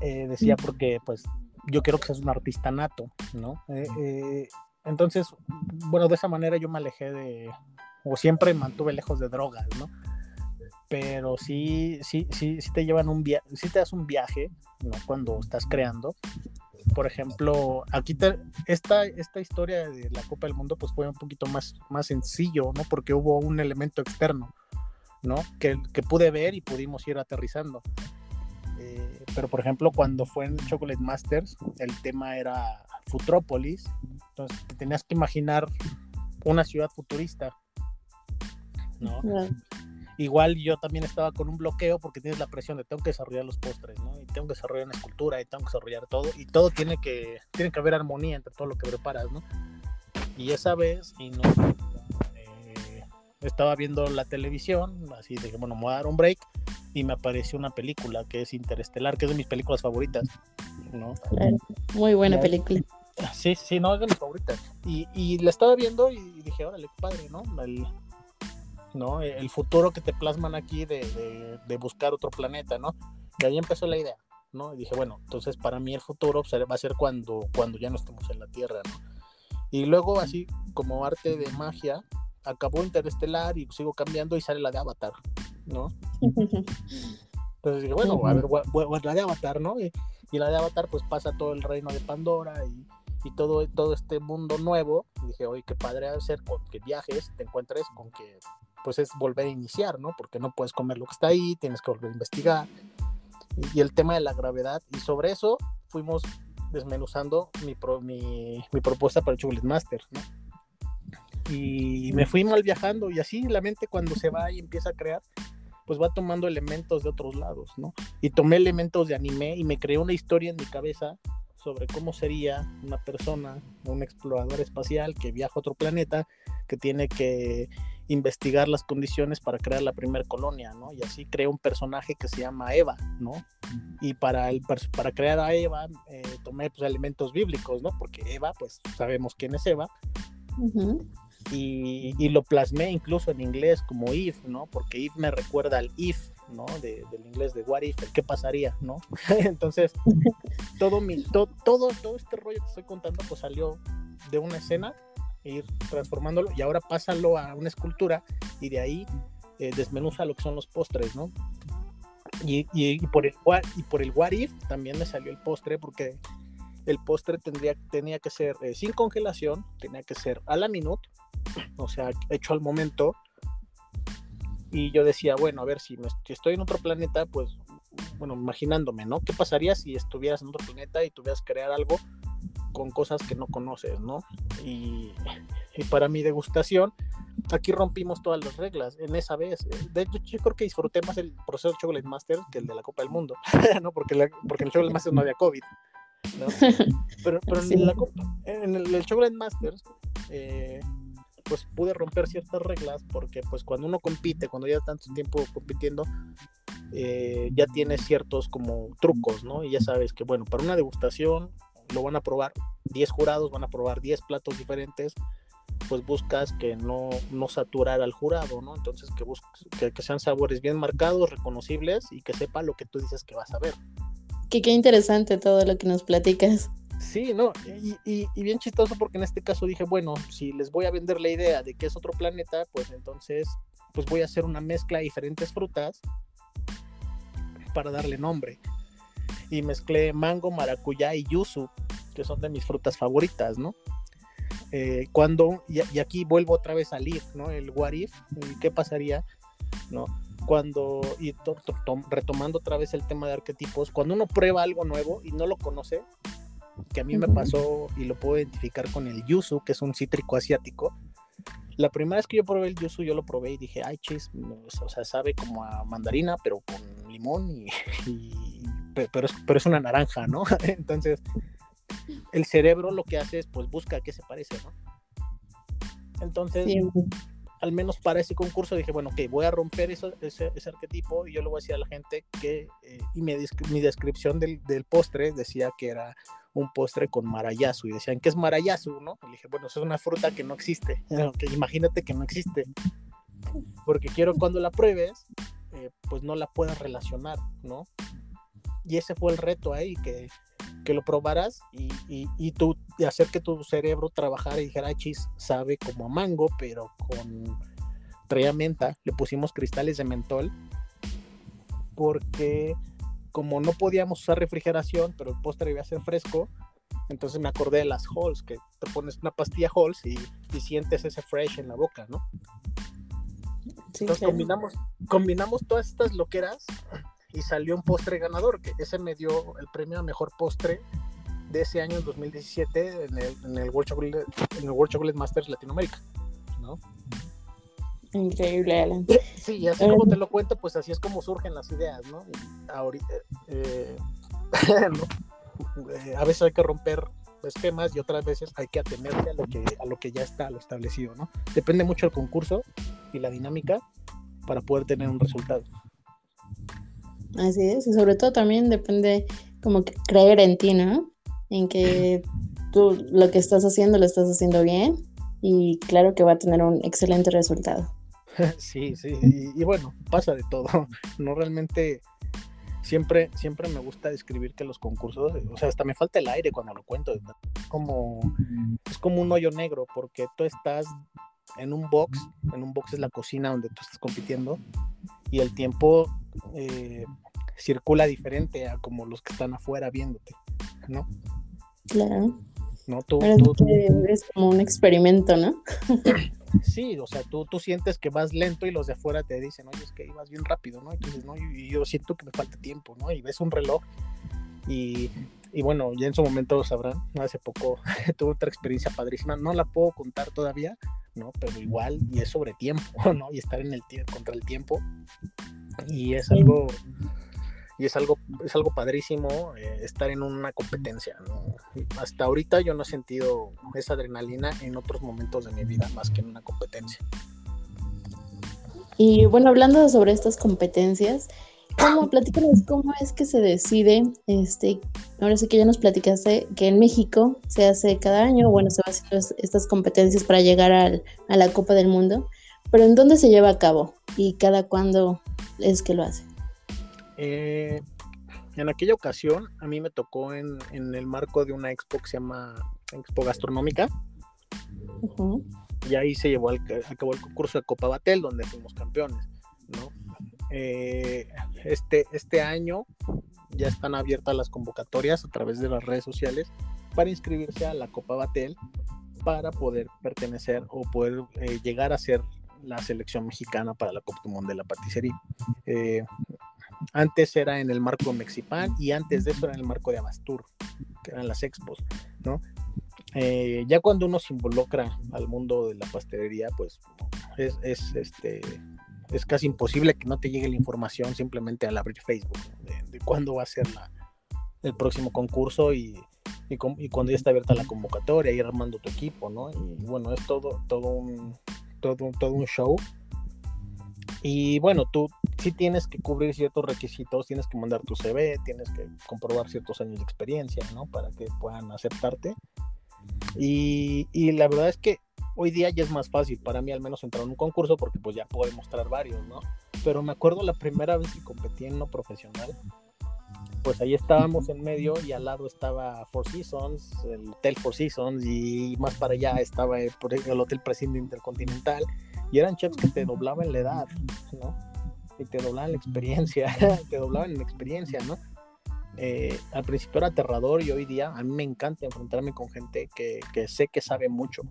Eh, decía porque pues yo quiero que seas un artista nato, ¿no? Eh, eh, entonces, bueno, de esa manera yo me alejé de, o siempre mantuve lejos de drogas, ¿no? Pero sí, sí, sí, sí te llevan un viaje, sí te das un viaje, ¿no? Cuando estás creando, por ejemplo, aquí esta, esta historia de la Copa del Mundo pues fue un poquito más, más sencillo, ¿no? Porque hubo un elemento externo, ¿no? Que, que pude ver y pudimos ir aterrizando. Eh, pero por ejemplo, cuando fue en Chocolate Masters, el tema era Futrópolis, entonces te tenías que imaginar una ciudad futurista, ¿no? Igual yo también estaba con un bloqueo porque tienes la presión de tengo que desarrollar los postres, ¿no? Y tengo que desarrollar una escultura y tengo que desarrollar todo. Y todo tiene que, tiene que haber armonía entre todo lo que preparas, ¿no? Y esa vez, y no, eh, estaba viendo la televisión, así dije, bueno, me voy a dar un break. Y me apareció una película que es Interestelar, que es de mis películas favoritas, ¿no? Muy buena película. Sí, sí, no, es de mis favoritas. Y, y la estaba viendo y dije, órale, qué padre, ¿no? El, ¿no? El futuro que te plasman aquí de, buscar otro planeta, ¿no? Y ahí empezó la idea, ¿no? Y dije, bueno, entonces para mí el futuro va a ser cuando, cuando ya no estemos en la Tierra, ¿no? Y luego así como arte de magia, acabó Interestelar y sigo cambiando y sale la de Avatar, ¿no? *laughs* Entonces dije, bueno, a ver, la de Avatar, ¿no? Y, la de Avatar pues pasa todo el reino de Pandora y, todo, todo este mundo nuevo. Y dije, oye, qué padre hacer con que viajes, te encuentres con que pues es volver a iniciar, ¿no? Porque no puedes comer lo que está ahí, tienes que volver a investigar. Y, el tema de la gravedad, y sobre eso fuimos desmenuzando mi, mi, propuesta para el Chocolate Master, ¿no? Y me fui mal viajando y así la mente cuando se va y empieza a crear, pues va tomando elementos de otros lados, ¿no? Y tomé elementos de anime y me creé una historia en mi cabeza sobre cómo sería una persona, un explorador espacial que viaja a otro planeta, que tiene que investigar las condiciones para crear la primera colonia, ¿no? Y así creé un personaje que se llama Eva, ¿no? Y para, el, para crear a Eva eh, tomé pues, elementos bíblicos, ¿no? Porque Eva, pues sabemos quién es Eva. y, y, lo plasmé incluso en inglés como if, ¿no? Porque if me recuerda al if, ¿no? De, del inglés de what if, qué pasaría, ¿no? *laughs* Entonces, *laughs* todo, mi, todo, todo este rollo que estoy contando pues salió de una escena ir transformándolo y ahora pásalo a una escultura y de ahí eh, desmenuza lo que son los postres, ¿no? Y, y, por el, y por el what if también me salió el postre porque el postre tendría, tenía que ser eh, sin congelación, tenía que ser a la minuto, o sea, hecho al momento. Y yo decía, bueno, a ver, si, si estoy en otro planeta, pues, bueno, imaginándome, ¿no? ¿Qué pasaría si estuvieras en otro planeta y tuvieras que crear algo con cosas que no conoces, ¿no? Y, para mi degustación, aquí rompimos todas las reglas en esa vez. De hecho, yo creo que disfruté más el proceso de Chocolate Master que el de la Copa del Mundo, *laughs* ¿no? Porque, porque en el Chocolate Master no había COVID, ¿no? *laughs* Pero, en, la en el, Chocolate Masters, eh, pues pude romper ciertas reglas porque pues cuando uno compite, cuando ya tanto tiempo compitiendo, eh, ya tiene ciertos como trucos, ¿no? Y ya sabes que, bueno, para una degustación lo van a probar 10 jurados, van a probar 10 platos diferentes, pues buscas que no, no saturar al jurado, ¿no? Entonces que, que, que, sean sabores bien marcados, reconocibles y que sepa lo que tú dices que vas a ver. Que qué interesante todo lo que nos platicas. Sí, no, y, y, bien chistoso porque en este caso dije, bueno, si les voy a vender la idea de que es otro planeta, pues entonces pues voy a hacer una mezcla de diferentes frutas para darle nombre y mezclé mango, maracuyá y yuzu, que son de mis frutas favoritas, ¿no? Eh, cuando, y, aquí vuelvo otra vez al if, ¿no? El what if, ¿qué pasaría, ¿no? Cuando, y retomando otra vez el tema de arquetipos, cuando uno prueba algo nuevo y no lo conoce, que a mí me pasó y lo puedo identificar con el yuzu, que es un cítrico asiático, la primera vez que yo probé el yuzu, yo lo probé y dije, ay, chis, o sea, sabe como a mandarina, pero con limón y, *laughs* pero es, pero es una naranja, ¿no? *laughs* Entonces, el cerebro lo que hace es, pues, busca a qué se parece, ¿no? Entonces, al menos para ese concurso dije, bueno, ok, voy a romper ese, ese, arquetipo y yo le voy a decir a la gente que, eh, y mi, mi descripción del, del, postre decía que era un postre con marayasu y decían, ¿qué es marayasu, no? Y dije, bueno, eso es una fruta que no existe, *laughs* que imagínate que no existe, porque quiero cuando la pruebes, eh, pues no la puedas relacionar, ¿no? Y ese fue el reto ahí, que, que lo probaras y, y, tú, y hacer que tu cerebro trabajara y dijera, chis, sabe como a mango, pero con traía menta, le pusimos cristales de mentol, porque como no podíamos usar refrigeración, pero el postre iba a ser fresco, entonces me acordé de las Halls, que te pones una pastilla Halls y, y sientes ese fresh en la boca, ¿no? entonces combinamos, combinamos todas estas loqueras y salió un postre ganador, que ese me dio el premio a mejor postre de ese año, en 2017, en el, en el, World, Chocolate, en el World Chocolate Masters Latinoamérica, ¿no? Increíble, Alan. Sí, y así como te lo cuento, pues así es como surgen las ideas, ¿no? Ahorita, eh, *laughs* eh, a veces hay que romper esquemas y otras veces hay que atenerse a lo que, a lo que ya está lo establecido, ¿no? Depende mucho el concurso y la dinámica para poder tener un resultado. Así es, y sobre todo también depende como que creer en ti, ¿no? En que tú lo que estás haciendo lo estás haciendo bien y claro que va a tener un excelente resultado. *laughs* Sí, sí, y, bueno, pasa de todo. *laughs* No realmente siempre, siempre me gusta describir que los concursos, o sea, hasta me falta el aire cuando lo cuento. Como, es como un hoyo negro, porque tú estás en un box, en un box es la cocina donde tú estás compitiendo, y el tiempo eh, circula diferente a como los que están afuera viéndote, ¿no? Claro. No, tú, es como un experimento, ¿no? *coughs* sí, o sea, tú, tú sientes que vas lento y los de afuera te dicen, oye, es que ibas bien rápido, ¿no? Entonces, no, y yo, siento que me falta tiempo, ¿no? Y ves un reloj y, y bueno, ya en su momento sabrán, hace poco *laughs* tuve otra experiencia padrísima, no la puedo contar todavía, ¿no? Pero igual, y es sobre tiempo, *laughs* ¿no? Y estar en el contra el tiempo. Y es algo, y es algo, es algo padrísimo eh, estar en una competencia. Hasta ahorita yo no he sentido esa adrenalina en otros momentos de mi vida más que en una competencia. Y bueno, hablando sobre estas competencias, ¿cómo, platícanos cómo es que se decide, este, ahora sí que ya nos platicaste que en México se hace cada año, bueno, se va haciendo estas competencias para llegar al, a la Copa del Mundo, pero ¿en dónde se lleva a cabo y cada cuándo es que lo hace? Eh, en aquella ocasión a mí me tocó en, en, el marco de una expo que se llama Expo Gastronómica. Y ahí se llevó al, acabó el concurso de Copa Batel, donde fuimos campeones. ¿no? Eh, este, este año ya están abiertas las convocatorias a través de las redes sociales para inscribirse a la Copa Batel para poder pertenecer o poder eh, llegar a ser la selección mexicana para la Copa Mundo de la Paticería. Eh, antes era en el marco Mexipan y antes de eso era en el marco de Abastur, que eran las expos, ¿no? Ya cuando uno se involucra al mundo de la pastelería, pues es, es, este, es casi imposible que no te llegue la información simplemente al abrir Facebook de, cuándo va a ser la, el próximo concurso y, y, y, cuando ya está abierta la convocatoria, ir armando tu equipo, ¿no? Y bueno, es todo, todo, un, todo, todo un show. Y bueno, tú sí tienes que cubrir ciertos requisitos, tienes que mandar tu CV, tienes que comprobar ciertos años de experiencia, ¿no? Para que puedan aceptarte. Y, y, la verdad es que hoy día ya es más fácil para mí al menos entrar en un concurso porque pues ya puedo mostrar varios, ¿no? Pero me acuerdo la primera vez que competí en uno profesional, pues ahí estábamos en medio y al lado estaba Four Seasons, el Hotel Four Seasons y más para allá estaba el, el Hotel Presidente Intercontinental y eran chefs que te doblaban la edad, ¿no? Y te doblaban la experiencia, *laughs* te doblaban la experiencia, ¿no? Eh, al principio era aterrador y hoy día a mí me encanta enfrentarme con gente que, que sé que sabe mucho.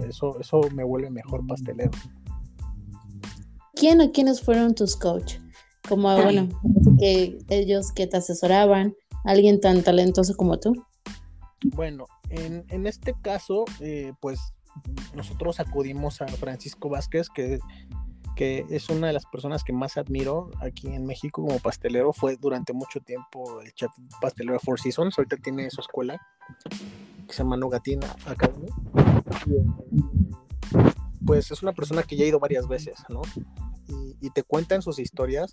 Eso, eso me vuelve mejor pastelero. ¿Quién o quiénes fueron tus coach? Como, bueno, que ellos que te asesoraban, alguien tan talentoso como tú. Bueno, en, en este caso, eh, pues nosotros acudimos a Francisco Vázquez, que que es una de las personas que más admiro aquí en México como pastelero. Fue durante mucho tiempo el chef pastelero Four Seasons. Ahorita tiene su escuela que se llama Nogatina Academy. pues es una persona que ya ha ido varias veces, ¿no? Y, te cuentan sus historias.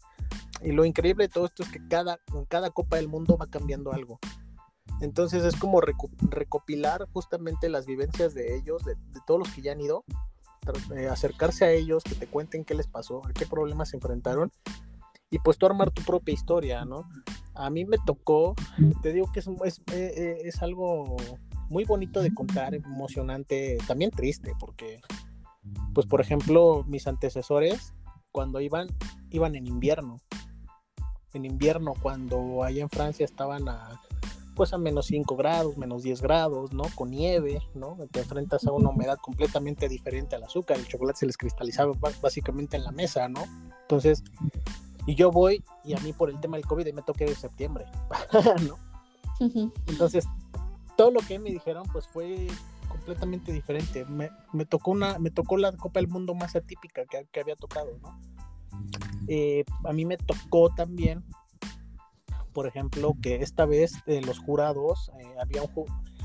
Y lo increíble de todo esto es que cada, en cada Copa del Mundo va cambiando algo. Entonces es como recopilar justamente las vivencias de ellos, de, de todos los que ya han ido, eh, acercarse a ellos, que te cuenten qué les pasó, a qué problemas se enfrentaron y pues tú armar tu propia historia, ¿no? A mí me tocó, te digo que es, es, eh, eh, es algo muy bonito de contar, emocionante, también triste, porque, pues por ejemplo, mis antecesores, cuando iban, iban en invierno, en invierno, cuando allá en Francia estaban a pues a menos 5 grados, menos 10 grados, ¿no? Con nieve, ¿no? Te enfrentas a una humedad completamente diferente al azúcar, el chocolate se les cristalizaba básicamente en la mesa, ¿no? Entonces, y yo voy y a mí por el tema del COVID me toqué de septiembre, *laughs* ¿no? Entonces, todo lo que me dijeron pues fue completamente diferente. Me, me, tocó una, me tocó la Copa del Mundo más atípica que, que había tocado, ¿no? Eh, a mí me tocó también por ejemplo, que esta vez eh, los jurados, eh, había un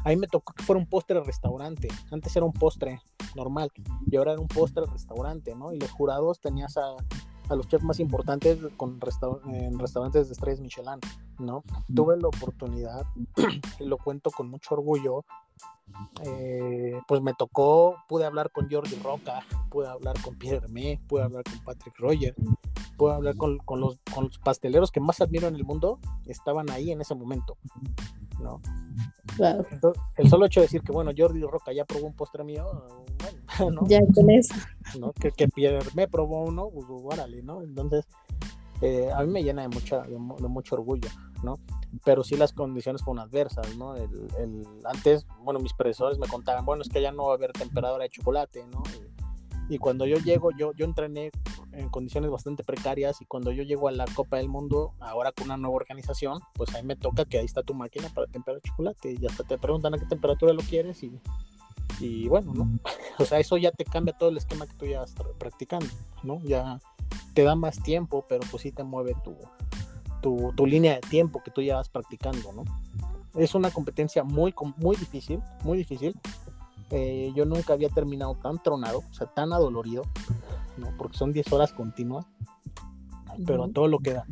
a mí me tocó que fuera un postre restaurante. Antes era un postre normal y ahora era un postre restaurante, ¿no? Y los jurados tenías a, a los chefs más importantes con en restaurantes de estrellas Michelin, ¿no? Tuve la oportunidad, y *clears throat* lo cuento con mucho orgullo, eh, pues me tocó, pude hablar con Jordi Roca, pude hablar con Pierre Hermé, pude hablar con Patrick Roger, pude hablar con, con, los, con los pasteleros que más admiro en el mundo, estaban ahí en ese momento, ¿no? el solo hecho de decir que, bueno, Jordi Roca ya probó un postre mío, bueno, *laughs* ¿no? Ya tenés. ¿no? Que, que Pierre me probó uno, pues órale, ¿no? Entonces, eh, a mí me llena de, mucha, de, mucho orgullo, ¿no? Pero sí las condiciones fueron adversas, ¿no? Antes, bueno, mis profesores me contaban, bueno, es que ya no va a haber temperadora de chocolate, ¿no? Y, y, cuando yo llego, yo, entrené en condiciones bastante precarias y cuando yo llego a la Copa del Mundo, ahora con una nueva organización, pues ahí me toca que ahí está tu máquina para temperar chocolate y hasta te preguntan a qué temperatura lo quieres y, bueno, ¿no? *laughs* O sea, eso ya te cambia todo el esquema que tú ya estás practicando, ¿no? Ya te da más tiempo, pero pues sí te mueve tu, tu, tu línea de tiempo que tú ya vas practicando, ¿no? Es una competencia muy, muy difícil, muy difícil. Eh, yo nunca había terminado tan tronado, o sea, tan adolorido, ¿no? Porque son 10 horas continuas, pero todo lo que da.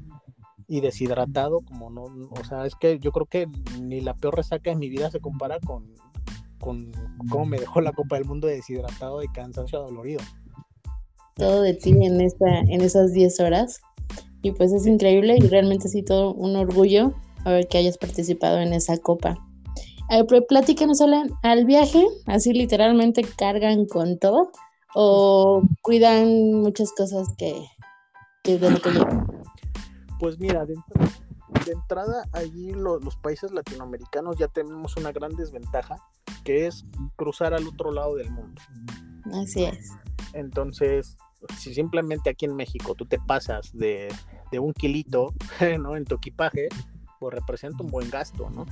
Y deshidratado, como no, o sea, es que yo creo que ni la peor resaca de mi vida se compara con, con cómo me dejó la Copa del Mundo deshidratado, de cansancio adolorido. Todo de ti en, esta, en esas 10 horas. Y pues es increíble y realmente sí todo un orgullo a ver que hayas participado en esa copa. A ver, platícanos, al viaje, así literalmente cargan con todo o cuidan muchas cosas que, que de lo que. Pues mira, de entrada, allí los países latinoamericanos ya tenemos una gran desventaja, que es cruzar al otro lado del mundo. Así es. Entonces, si simplemente aquí en México tú te pasas de, de un kilito *laughs* en tu equipaje, pues representa un buen gasto, ¿no?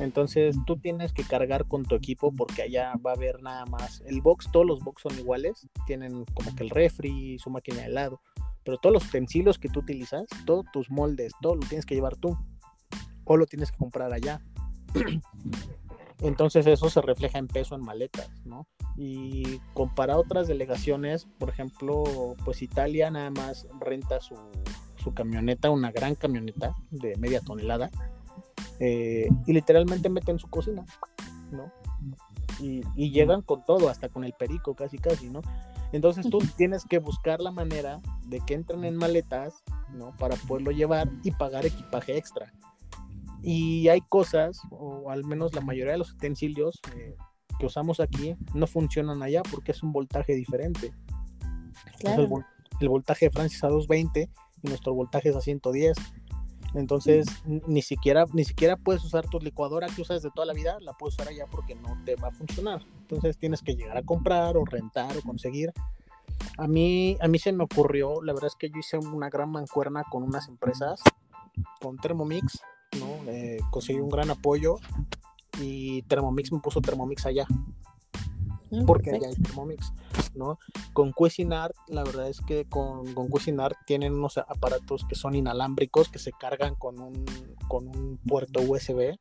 Entonces tú tienes que cargar con tu equipo porque allá va a haber nada más. El box, todos los box son iguales, tienen como que el refri, su máquina de helado, pero todos los utensilios que tú utilizas, todos tus moldes, todo lo tienes que llevar tú o lo tienes que comprar allá. *clears throat* Entonces eso se refleja en peso en maletas, ¿no? Y comparado a otras delegaciones, por ejemplo, pues Italia nada más renta su, su camioneta, una gran camioneta de media tonelada, eh, y literalmente meten su cocina, ¿no? Y, y, llegan con todo, hasta con el perico, casi, casi, ¿no? Entonces tú *laughs* tienes que buscar la manera de que entren en maletas, ¿no? Para poderlo llevar y pagar equipaje extra. Y hay cosas, o al menos la mayoría de los utensilios eh, que usamos aquí, no funcionan allá porque es un voltaje diferente. el, el, voltaje de Francis a 220 y nuestro voltaje es a 110. Entonces, ni siquiera, ni siquiera puedes usar tu licuadora que usas de toda la vida, la puedes usar allá porque no te va a funcionar. Entonces tienes que llegar a comprar o rentar o conseguir. A mí, a mí se me ocurrió, la verdad es que yo hice una gran mancuerna con unas empresas, con Thermomix, ¿no? Eh, conseguí un gran apoyo y Thermomix me puso Thermomix allá. Mm, porque allá hay Thermomix, ¿no? Con Cuisinart, la verdad es que con, con Cuisinart tienen unos aparatos que son inalámbricos, que se cargan con un, con un puerto USB.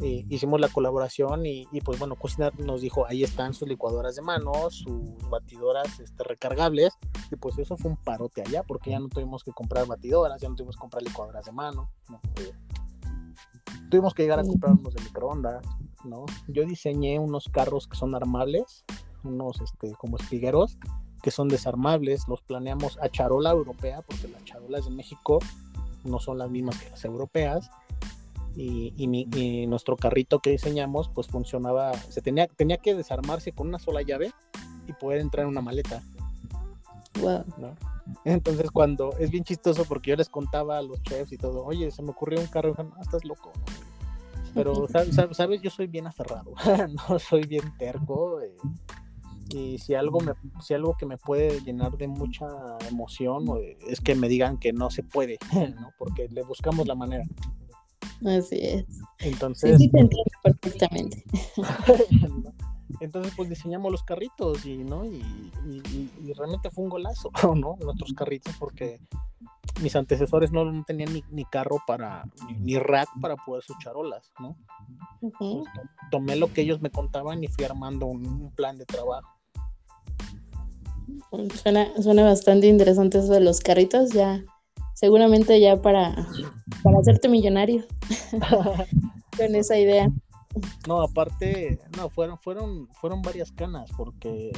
Y hicimos la colaboración y, pues bueno, Cuisinart nos dijo, ahí están sus licuadoras de mano, sus batidoras este, recargables, y pues eso fue un parote allá, porque ya no tuvimos que comprar batidoras, ya no tuvimos que comprar licuadoras de mano, tuvimos que llegar a comprar unos de microondas, ¿no? Yo diseñé unos carros que son armables, unos este, como espigueros, que son desarmables, los planeamos a charola europea, porque las charolas de México no son las mismas que las europeas. Y, nuestro carrito que diseñamos, pues funcionaba, se tenía, tenía que desarmarse con una sola llave y poder entrar en una maleta. Wow. Entonces, cuando es bien chistoso, porque yo les contaba a los chefs y todo, oye, se me ocurrió un carro, no, estás loco. Pero, *laughs* ¿sabes? Yo soy bien aferrado, *laughs* no soy bien terco. Eh, y si algo, me, si algo que me puede llenar de mucha emoción es que me digan que no se puede, *laughs* ¿no? Porque le buscamos la manera. Así es. Entonces. Sí, te entiendo perfectamente. *laughs* Entonces, pues diseñamos los carritos y, ¿no? Y, y, realmente fue un golazo, *laughs* ¿no? Nuestros carritos, porque mis antecesores no, tenían ni, carro para, ni, rack para poder sus charolas, ¿no? tomé lo que ellos me contaban y fui armando un, plan de trabajo. Suena, suena bastante interesante eso de los carritos, ya seguramente ya para, para hacerte millonario *laughs* con esa idea. No, aparte, no, fueron, fueron, fueron varias canas, porque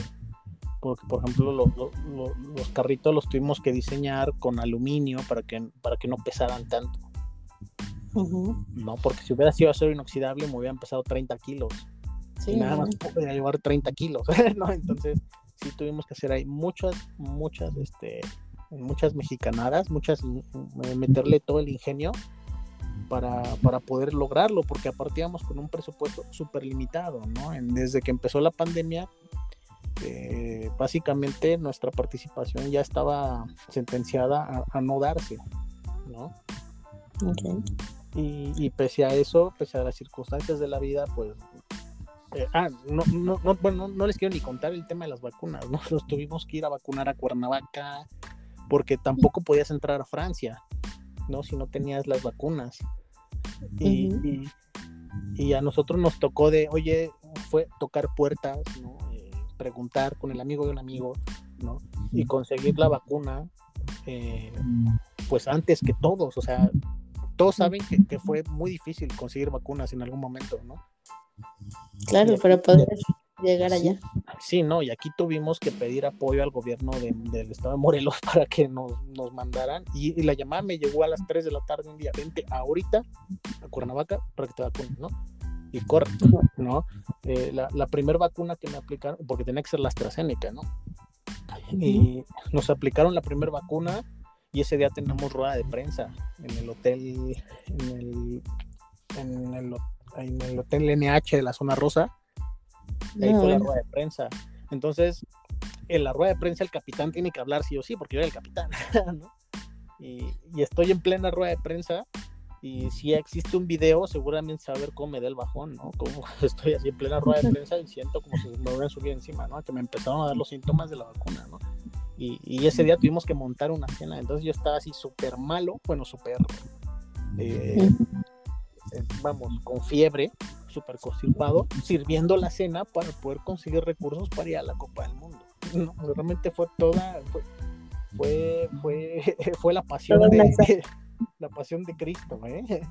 porque por ejemplo los carritos los tuvimos que diseñar con aluminio para que, para que no pesaran tanto. No, porque si hubiera sido acero inoxidable me hubieran pesado 30 kilos. y nada más podía llevar 30 kilos, *laughs* ¿no? Entonces sí tuvimos que hacer ahí muchas, muchas, este, muchas mexicanadas, muchas, eh, meterle todo el ingenio para, para poder lograrlo, porque aparte íbamos con un presupuesto súper limitado, ¿no? desde que empezó la pandemia, eh, básicamente nuestra participación ya estaba sentenciada a, no darse, ¿no? Y, pese a eso, pese a las circunstancias de la vida, pues Eh, ah, no, no, no, bueno, no les quiero ni contar el tema de las vacunas, ¿no? *laughs* Nos tuvimos que ir a vacunar a Cuernavaca porque tampoco podías entrar a Francia, ¿no? Si no tenías las vacunas. Y, y, a nosotros nos tocó de, oye, fue tocar puertas, ¿no? Eh, preguntar con el amigo de un amigo, ¿no? Y conseguir la vacuna, eh, pues antes que todos, o sea, todos saben que, que, fue muy difícil conseguir vacunas en algún momento, ¿no? Claro, para poder llegar allá. Sí, no, y aquí tuvimos que pedir apoyo al gobierno del estado de Morelos *laughs* para que nos, mandaran. Y, la llamada me llegó a las 3 de la tarde un día, vente ahorita a Cuernavaca para que te vacunen, ¿no? Y corre, ¿no? Eh, la, la primera vacuna que me aplicaron, porque tenía que ser la AstraZeneca, ¿no? Y nos aplicaron la primera vacuna y ese día tenemos rueda de prensa en el hotel, en el, en el hotel en el hotel NH de la zona rosa. Ahí fue la rueda de prensa. Entonces, en la rueda de prensa el capitán tiene que hablar sí o sí, porque yo era el capitán. *laughs* y, estoy en plena rueda de prensa y si existe un video, seguramente saber cómo me da el bajón, ¿no? Como *laughs* estoy así en plena rueda de prensa y siento como si me hubieran subido encima, ¿no? Que me empezaron a dar los síntomas de la vacuna, ¿no? Y, y ese día tuvimos que montar una cena, entonces yo estaba así súper malo, bueno, súper... Eh, eh, vamos, con fiebre, súper constipado, sirviendo la cena para poder conseguir recursos para ir a la Copa del Mundo. No, realmente fue toda, fue, fue, fue, *laughs* la pasión de, *laughs* la pasión de Cristo, ¿eh?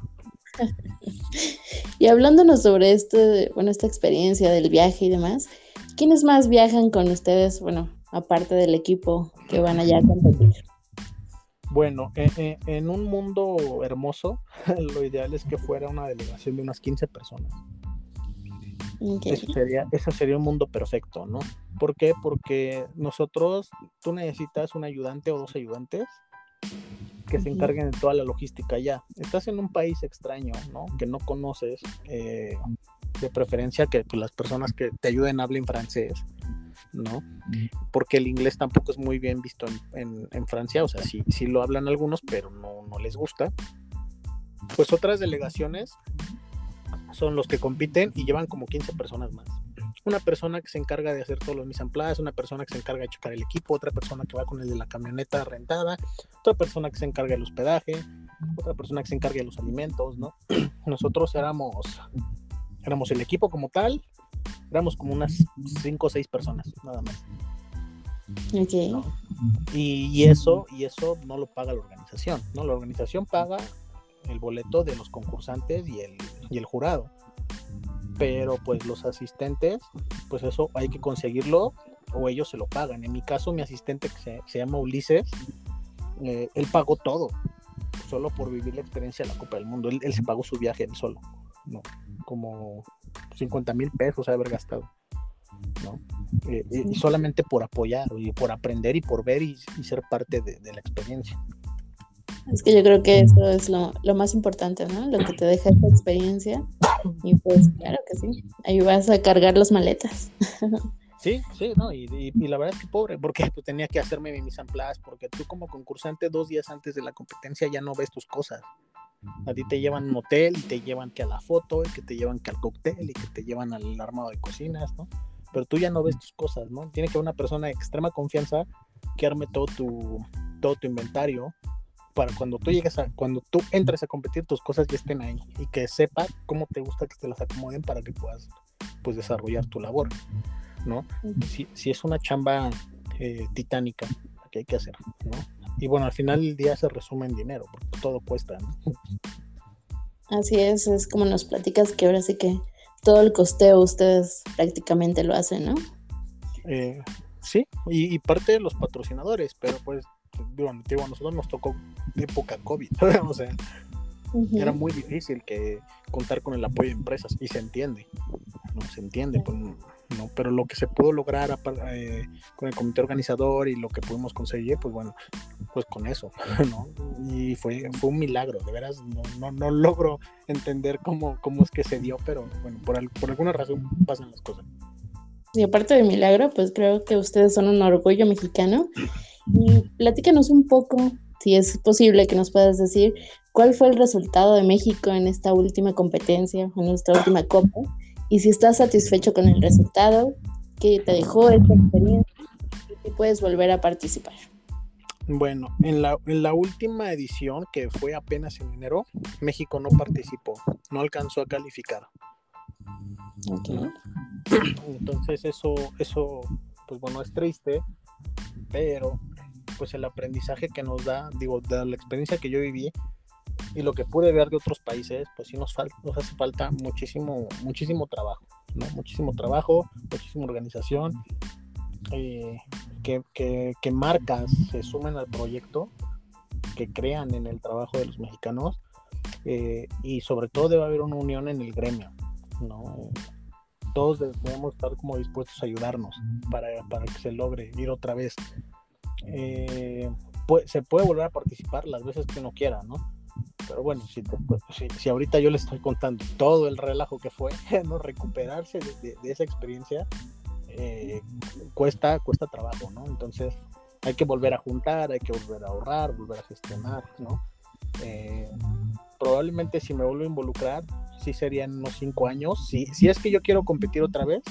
Y hablándonos sobre este, bueno, esta experiencia del viaje y demás, ¿quiénes más viajan con ustedes, bueno, aparte del equipo que van allá a competir? Bueno, en, un mundo hermoso, *laughs* lo ideal es que fuera una delegación de unas 15 personas. Eso sería, ese sería un mundo perfecto, ¿no? ¿Por qué? Porque nosotros, tú necesitas un ayudante o dos ayudantes que se encarguen de toda la logística ya. Estás en un país extraño, ¿no? Que no conoces, eh, de preferencia que pues, las personas que te ayuden hablen francés, ¿no? Porque el inglés tampoco es muy bien visto en, Francia, o sea, sí, sí, lo hablan algunos, pero no, no les gusta. Pues otras delegaciones son los que compiten y llevan como 15 personas más. Una persona que se encarga de hacer todos los place, una persona que se encarga de checar el equipo, otra persona que va con el de la camioneta rentada, otra persona que se encarga del hospedaje, otra persona que se encarga de los alimentos, ¿no? *clears throat* Nosotros éramos, éramos el equipo como tal, éramos como unas cinco o seis personas, nada más. Y, eso, y eso no lo paga la organización, ¿no? La organización paga el boleto de los concursantes y el, y el jurado. Pero pues los asistentes, pues eso hay que conseguirlo o ellos se lo pagan. En mi caso, mi asistente que se, llama Ulises, eh, él pagó todo, solo por vivir la experiencia de la Copa del Mundo. Él, él se pagó su viaje él solo, ¿no? Como 50 mil pesos haber gastado, ¿no? Eh, y solamente por apoyar y por aprender y por ver y, ser parte de, la experiencia. Es que yo creo que eso es lo, más importante, ¿no? Lo que te deja esta experiencia. *laughs* Y pues claro que sí, ahí vas a cargar las maletas. Sí, sí, no, y, la verdad es que pobre, porque pues, tenía que hacerme mi mise en place, porque tú como concursante dos días antes de la competencia ya no ves tus cosas. A ti te llevan a un hotel y te llevan que a la foto, y que te llevan que al cóctel y que te llevan al armado de cocinas, ¿no? Pero tú ya no ves tus cosas, ¿no? Tiene que haber una persona de extrema confianza que arme todo tu, todo tu inventario para cuando tú llegues a, cuando tú entres a competir, tus cosas ya estén ahí y que sepa cómo te gusta que te las acomoden para que puedas pues desarrollar tu labor, ¿no? Si, si es una chamba eh, titánica que hay que hacer, ¿no? Y bueno, al final el día se resume en dinero, porque todo cuesta, Así es, es como nos platicas que ahora sí que todo el costeo ustedes prácticamente lo hacen, ¿no? Eh, sí, y, parte de los patrocinadores, pero pues, digo, a nosotros nos tocó época COVID, *laughs* o sea, era muy difícil que contar con el apoyo de empresas, y se entiende, no se entiende, pues, ¿no? Pero lo que se pudo lograr eh, con el comité organizador y lo que pudimos conseguir, pues bueno, pues con eso, *laughs* ¿no? Y fue, fue un milagro, de veras, no, no, no logro entender cómo, cómo es que se dio, pero bueno, por, por alguna razón pasan las cosas. Y aparte de milagro, pues creo que ustedes son un orgullo mexicano. Y platícanos un poco, si es posible que nos puedas decir, cuál fue el resultado de México en esta última competencia, en esta última copa, y si estás satisfecho con el resultado que te dejó esta experiencia y puedes volver a participar. Bueno, en la, en la última edición, que fue apenas en enero, México no participó, no alcanzó a calificar. Entonces eso, eso, pues bueno, es triste, pero pues el aprendizaje que nos da, digo, de la experiencia que yo viví y lo que pude ver de otros países, pues sí nos, falta, nos hace falta muchísimo, muchísimo trabajo, ¿no? Muchísimo trabajo, muchísima organización, eh, que, marcas se sumen al proyecto, que crean en el trabajo de los mexicanos eh, y sobre todo debe haber una unión en el gremio, ¿no? Todos debemos estar como dispuestos a ayudarnos para, que se logre ir otra vez. Eh, se puede volver a participar las veces que uno quiera, ¿no? Pero bueno, si, si, ahorita yo le estoy contando todo el relajo que fue, *laughs* ¿no? Recuperarse de esa experiencia, eh, cuesta, cuesta trabajo, ¿no? Entonces hay que volver a juntar, hay que volver a ahorrar, volver a gestionar, ¿no? Eh, probablemente si me vuelvo a involucrar, sí serían unos cinco años. Si, si es que yo quiero competir otra vez,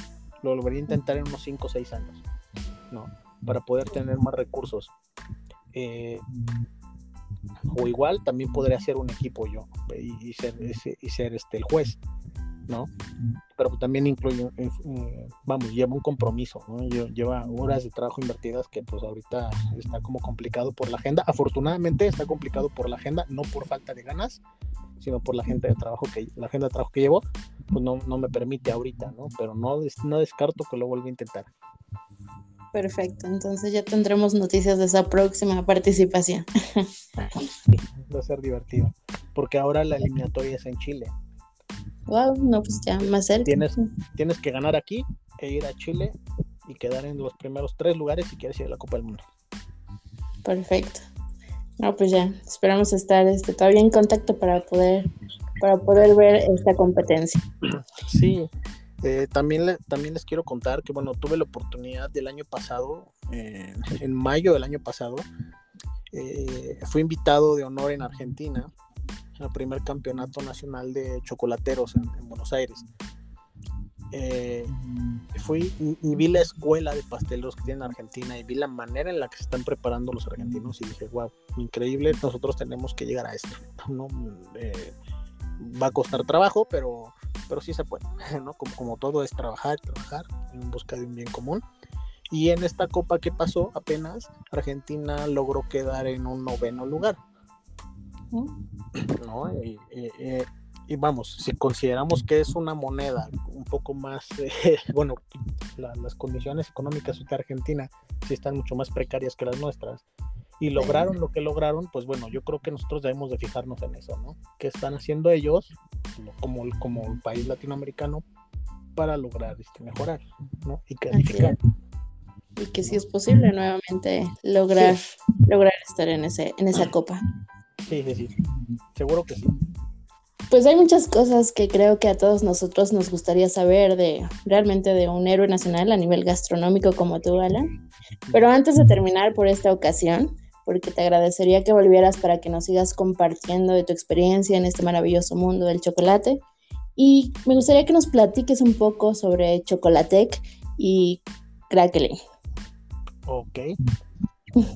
lo volvería a intentar en unos cinco o seis años, ¿no? Para poder tener más recursos. Eh, o igual también podría ser un equipo yo y, ser, y ser este, el juez. ¿no? Pero también incluye, eh, vamos, lleva un compromiso, ¿no? Lleva horas de trabajo invertidas que pues ahorita está como complicado por la agenda. Afortunadamente está complicado por la agenda, no por falta de ganas, sino por la agenda de trabajo que, la agenda trabajo que llevo, pues no, no me permite ahorita, ¿no? Pero no, no descarto que lo vuelva a intentar. Perfecto, entonces ya tendremos noticias de esa próxima participación. *laughs* va a ser divertido, porque ahora la eliminatoria es en Chile. Wow, no, pues ya más cerca. Tienes, tienes que ganar aquí e ir a Chile y quedar en los primeros tres lugares si quieres ir a la Copa del Mundo. Perfecto. No, pues ya, esperamos estar este, todavía en contacto para poder, para poder ver esta competencia. Sí, eh, también, también les quiero contar que, bueno, tuve la oportunidad del año pasado, eh, en mayo del año pasado, eh, fui invitado de honor en Argentina el primer campeonato nacional de chocolateros en, Buenos Aires. Eh, fui y, vi la escuela de pasteleros que tienen en Argentina y vi la manera en la que se están preparando los argentinos y dije, wow, increíble, nosotros tenemos que llegar a esto. ¿no? Va a costar trabajo, pero, pero sí se puede, *laughs* ¿no? Como, como todo es trabajar, trabajar en busca de un bien común. Y en esta copa que pasó apenas, Argentina logró quedar en un noveno lugar. ¿no? Y, vamos, si consideramos que es una moneda un poco más, *laughs* eh, bueno, las condiciones económicas de Argentina sí están mucho más precarias que las nuestras, y lograron lo que lograron, pues bueno, yo creo que nosotros debemos de fijarnos en eso, ¿no? ¿Qué están haciendo ellos como, como el país latinoamericano para lograr este, mejorar, ¿no? Y calificar. Y que si es posible nuevamente lograr, lograr estar en, ese, en esa copa. Sí, sí, sí. Seguro que sí. Pues hay muchas cosas que creo que a todos nosotros nos gustaría saber de realmente de un héroe nacional a nivel gastronómico como tú, Alan. Pero antes de terminar por esta ocasión, porque te agradecería que volvieras para que nos sigas compartiendo de tu experiencia en este maravilloso mundo del chocolate. Y me gustaría que nos platiques un poco sobre Chocolatec y Crackling. Ok.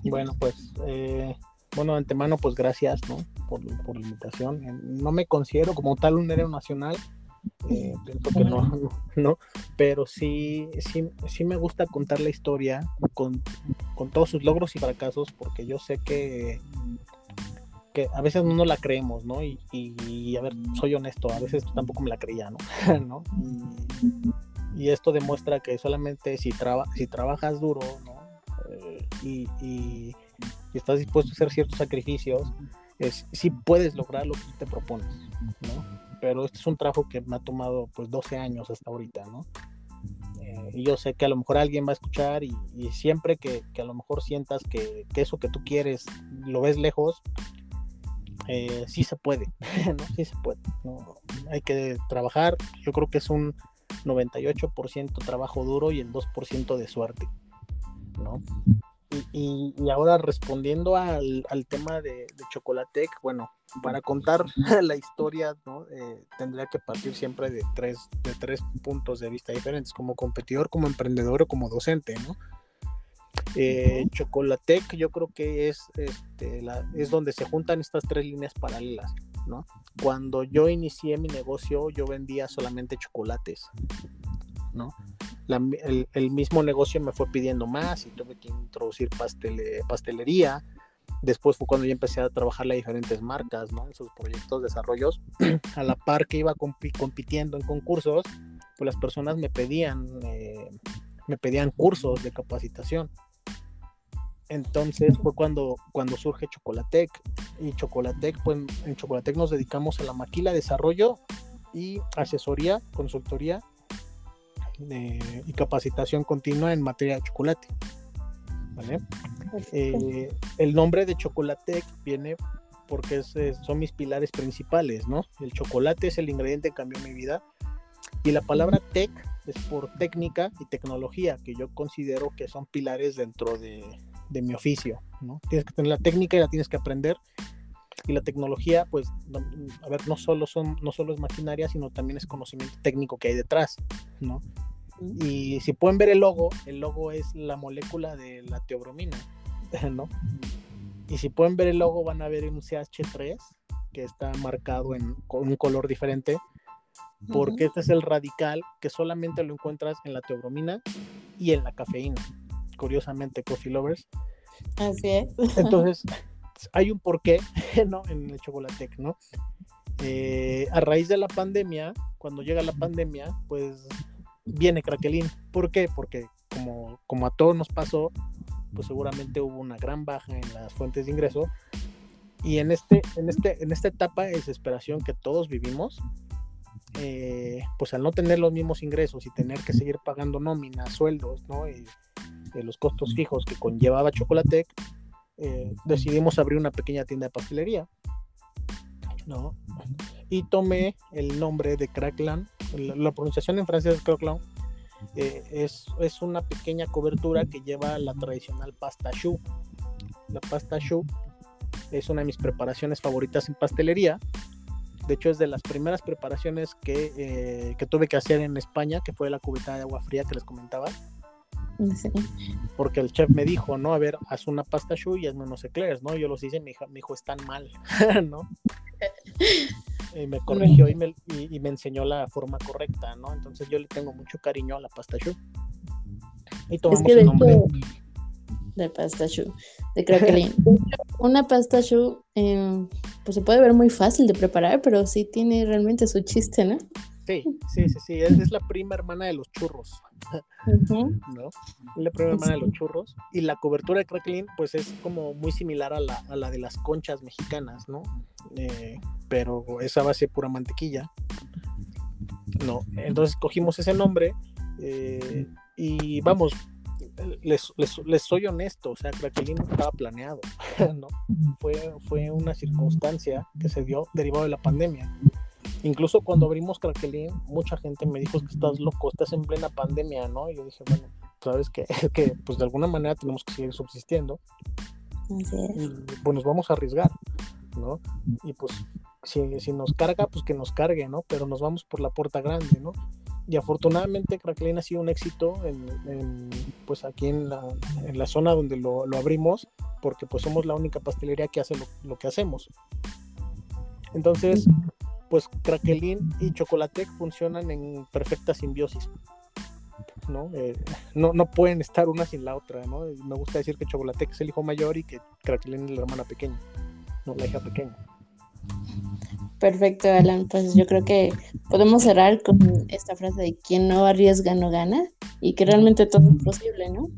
Bueno, pues eh, bueno, de antemano, pues gracias, ¿no? Por, la invitación. No me considero como tal un héroe nacional, eh, pienso que no, no, pero sí, sí, sí me gusta contar la historia con, todos sus logros y fracasos, porque yo sé que, que a veces no la creemos, ¿no? Y, y, a ver, soy honesto, a veces tampoco me la creía, ¿no? *laughs* ¿no? Y, esto demuestra que solamente si, traba, si trabajas duro, ¿no? Eh, y y estás dispuesto a hacer ciertos sacrificios, es, sí puedes lograr lo que te propones, ¿no? Pero este es un trabajo que me ha tomado pues 12 años hasta ahorita, ¿no? Eh, y yo sé que a lo mejor alguien va a escuchar y, siempre que, que, a lo mejor sientas que, que, eso que tú quieres lo ves lejos, eh, sí se puede, *laughs* ¿no? Sí se puede, ¿no? Hay que trabajar, yo creo que es un 98% trabajo duro y el 2% de suerte, ¿no? Y, ahora respondiendo al, tema de, de, Chocolatec, bueno, para contar *laughs* la historia, ¿no? Eh, tendría que partir siempre de tres, de tres puntos de vista diferentes, como competidor, como emprendedor o como docente, ¿no? Eh, Chocolatec yo creo que es, este, es donde se juntan estas tres líneas paralelas, ¿no? Cuando yo inicié mi negocio, yo vendía solamente chocolates, ¿no? El, mismo negocio me fue pidiendo más y tuve que introducir pastelería. Después fue cuando yo empecé a trabajar las diferentes marcas, ¿no? En sus proyectos, desarrollos. *clears throat* a la par que iba compitiendo en concursos, pues las personas me pedían, eh, me pedían cursos de capacitación. Entonces fue cuando, cuando surge Chocolatec. Y Chocolatec, pues en Chocolatec nos dedicamos a la maquila, desarrollo y asesoría, consultoría y capacitación continua en materia de chocolate. Eh, el nombre de Chocolatec viene porque son mis pilares principales, ¿no? El chocolate es el ingrediente que cambió mi vida y la palabra tech es por técnica y tecnología, que yo considero que son pilares dentro de, de mi oficio, ¿no? Tienes que tener la técnica y la tienes que aprender y la tecnología, pues, a ver, no solo son, no solo es maquinaria, sino también es conocimiento técnico que hay detrás, ¿no? Y si pueden ver el logo, el logo es la molécula de la teobromina, *laughs* ¿no? Y si pueden ver el logo, van a ver un CH3 que está marcado en, con un color diferente, porque este es el radical que solamente lo encuentras en la teobromina y en la cafeína. Curiosamente, Coffee Lovers. Así es. Entonces, *laughs* hay un porqué, *laughs* ¿no? En el chocolate, ¿no? Eh, a raíz de la pandemia, cuando llega la pandemia, pues viene Craquelín. ¿Por qué? Porque como, como a todos nos pasó, pues seguramente hubo una gran baja en las fuentes de ingreso. Y en, este, en, este, en esta etapa de desesperación que todos vivimos, eh, pues al no tener los mismos ingresos y tener que seguir pagando nóminas, sueldos, ¿no? Y, los costos fijos que conllevaba Chocolatec, eh, decidimos abrir una pequeña tienda de pastelería, ¿no? Y tomé el nombre de Crackland la, pronunciación en francés creo que eh, es, es, una pequeña cobertura que lleva la tradicional pasta choux. La pasta choux es una de mis preparaciones favoritas en pastelería. De hecho, es de las primeras preparaciones que, eh, que tuve que hacer en España, que fue la cubeta de agua fría que les comentaba. Porque el chef me dijo, ¿no? A ver, haz una pasta choux y hazme unos eclairs, ¿no? Yo los hice y me dijo, están mal, *laughs* ¿no? *laughs* y me corrigió y me, y, me, enseñó la forma correcta, ¿no? Entonces yo le tengo mucho cariño a la pasta choux. Y tomamos el nombre. De pasta choux, de craquelin. *laughs* Una pasta choux, em, pues se puede ver muy fácil de preparar, pero sí tiene realmente su chiste, ¿no? Sí, sí, sí, sí, es, la prima hermana de los churros, ¿no? Es la prima hermana de los churros. Y la cobertura de crackling, pues es como muy similar a la, a la de las conchas mexicanas, ¿no? Eh, pero esa base pura mantequilla. No, entonces cogimos ese nombre eh, y vamos, les, les, soy honesto, o sea, Crackling no estaba planeado, *laughs* ¿no? Fue, fue una circunstancia que se dio derivado de la pandemia. Incluso cuando abrimos Craquelín, mucha gente me dijo que estás loco, estás en plena pandemia, ¿no? Y yo dije, bueno, sabes que, *laughs* que pues de alguna manera tenemos que seguir subsistiendo. Y pues nos vamos a arriesgar, ¿no? Y pues si, si, nos carga, pues que nos cargue, ¿no? Pero nos vamos por la puerta grande, ¿no? Y afortunadamente Crackling ha sido un éxito en, pues aquí en la, en la zona donde lo, lo, abrimos, porque pues somos la única pastelería que hace lo, lo que hacemos. Entonces, pues Craquelin y Chocolatec funcionan en perfecta simbiosis. ¿no? Eh, ¿no? no, pueden estar una sin la otra, ¿no? Me gusta decir que Chocolatec es el hijo mayor y que Craquelin es la hermana pequeña, no la hija pequeña. Perfecto, Alan. Pues yo creo que podemos cerrar con esta frase de quien no arriesga no gana y que realmente todo es posible, ¿no?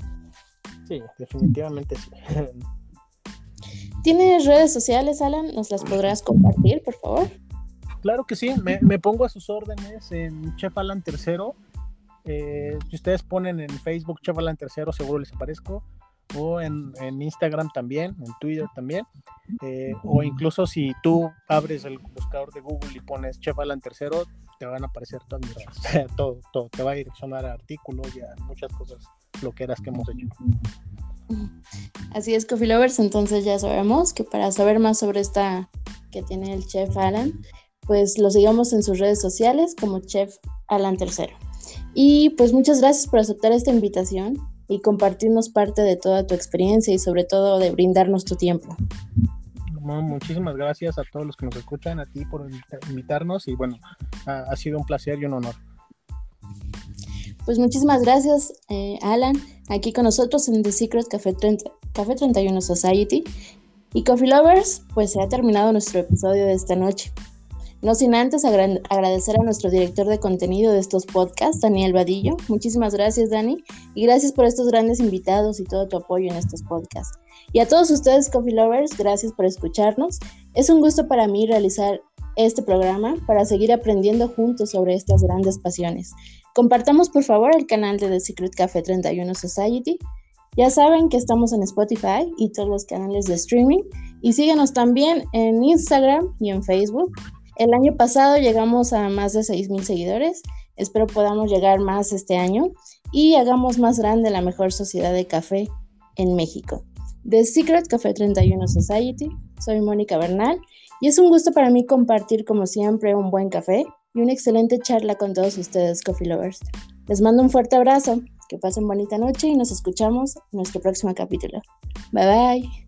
Sí, definitivamente sí. *laughs* ¿Tienes redes sociales, Alan? ¿Nos las podrás compartir, por favor? Claro que sí, me, pongo a sus órdenes en Chef Alan Tercero. Eh, si ustedes ponen en Facebook Chef Alan Tercero, seguro les aparezco. O en, Instagram también, en Twitter también. Eh, o incluso si tú abres el buscador de Google y pones Chef Alan Tercero, te van a aparecer todas mis redes. *laughs* todo, todo. Te va a direccionar a artículos y a muchas cosas, lo que eras que hemos hecho. Así es, Coffee Lovers, entonces ya sabemos que para saber más sobre esta que tiene el chef Alan, pues lo sigamos en sus redes sociales como chef Alan Tercero. Y pues muchas gracias por aceptar esta invitación y compartirnos parte de toda tu experiencia y sobre todo de brindarnos tu tiempo. muchísimas gracias a todos los que nos escuchan, a ti por invitarnos y bueno, ha, sido un placer y un honor. Pues muchísimas gracias, eh, Alan, aquí con nosotros en The Secret Café 31 Society. Y Coffee Lovers, pues se ha terminado nuestro episodio de esta noche. No sin antes agradecer a nuestro director de contenido de estos podcasts, Daniel Vadillo. Muchísimas gracias, Dani. Y gracias por estos grandes invitados y todo tu apoyo en estos podcasts. Y a todos ustedes, Coffee Lovers, gracias por escucharnos. Es un gusto para mí realizar este programa para seguir aprendiendo juntos sobre estas grandes pasiones. Compartamos por favor el canal de The Secret Café 31 Society ya saben que estamos en Spotify y todos los canales de streaming y síguenos también en Instagram y en Facebook. El año pasado llegamos a más de 6.000 seguidores, espero podamos llegar más este año y hagamos más grande la mejor sociedad de café en México. The Secret Café 31 Society, soy Mónica Bernal y es un gusto para mí compartir como siempre un buen café y una excelente charla con todos ustedes, Coffee Lovers. Les mando un fuerte abrazo. Que pasen bonita noche y nos escuchamos en nuestro próximo capítulo. Bye bye.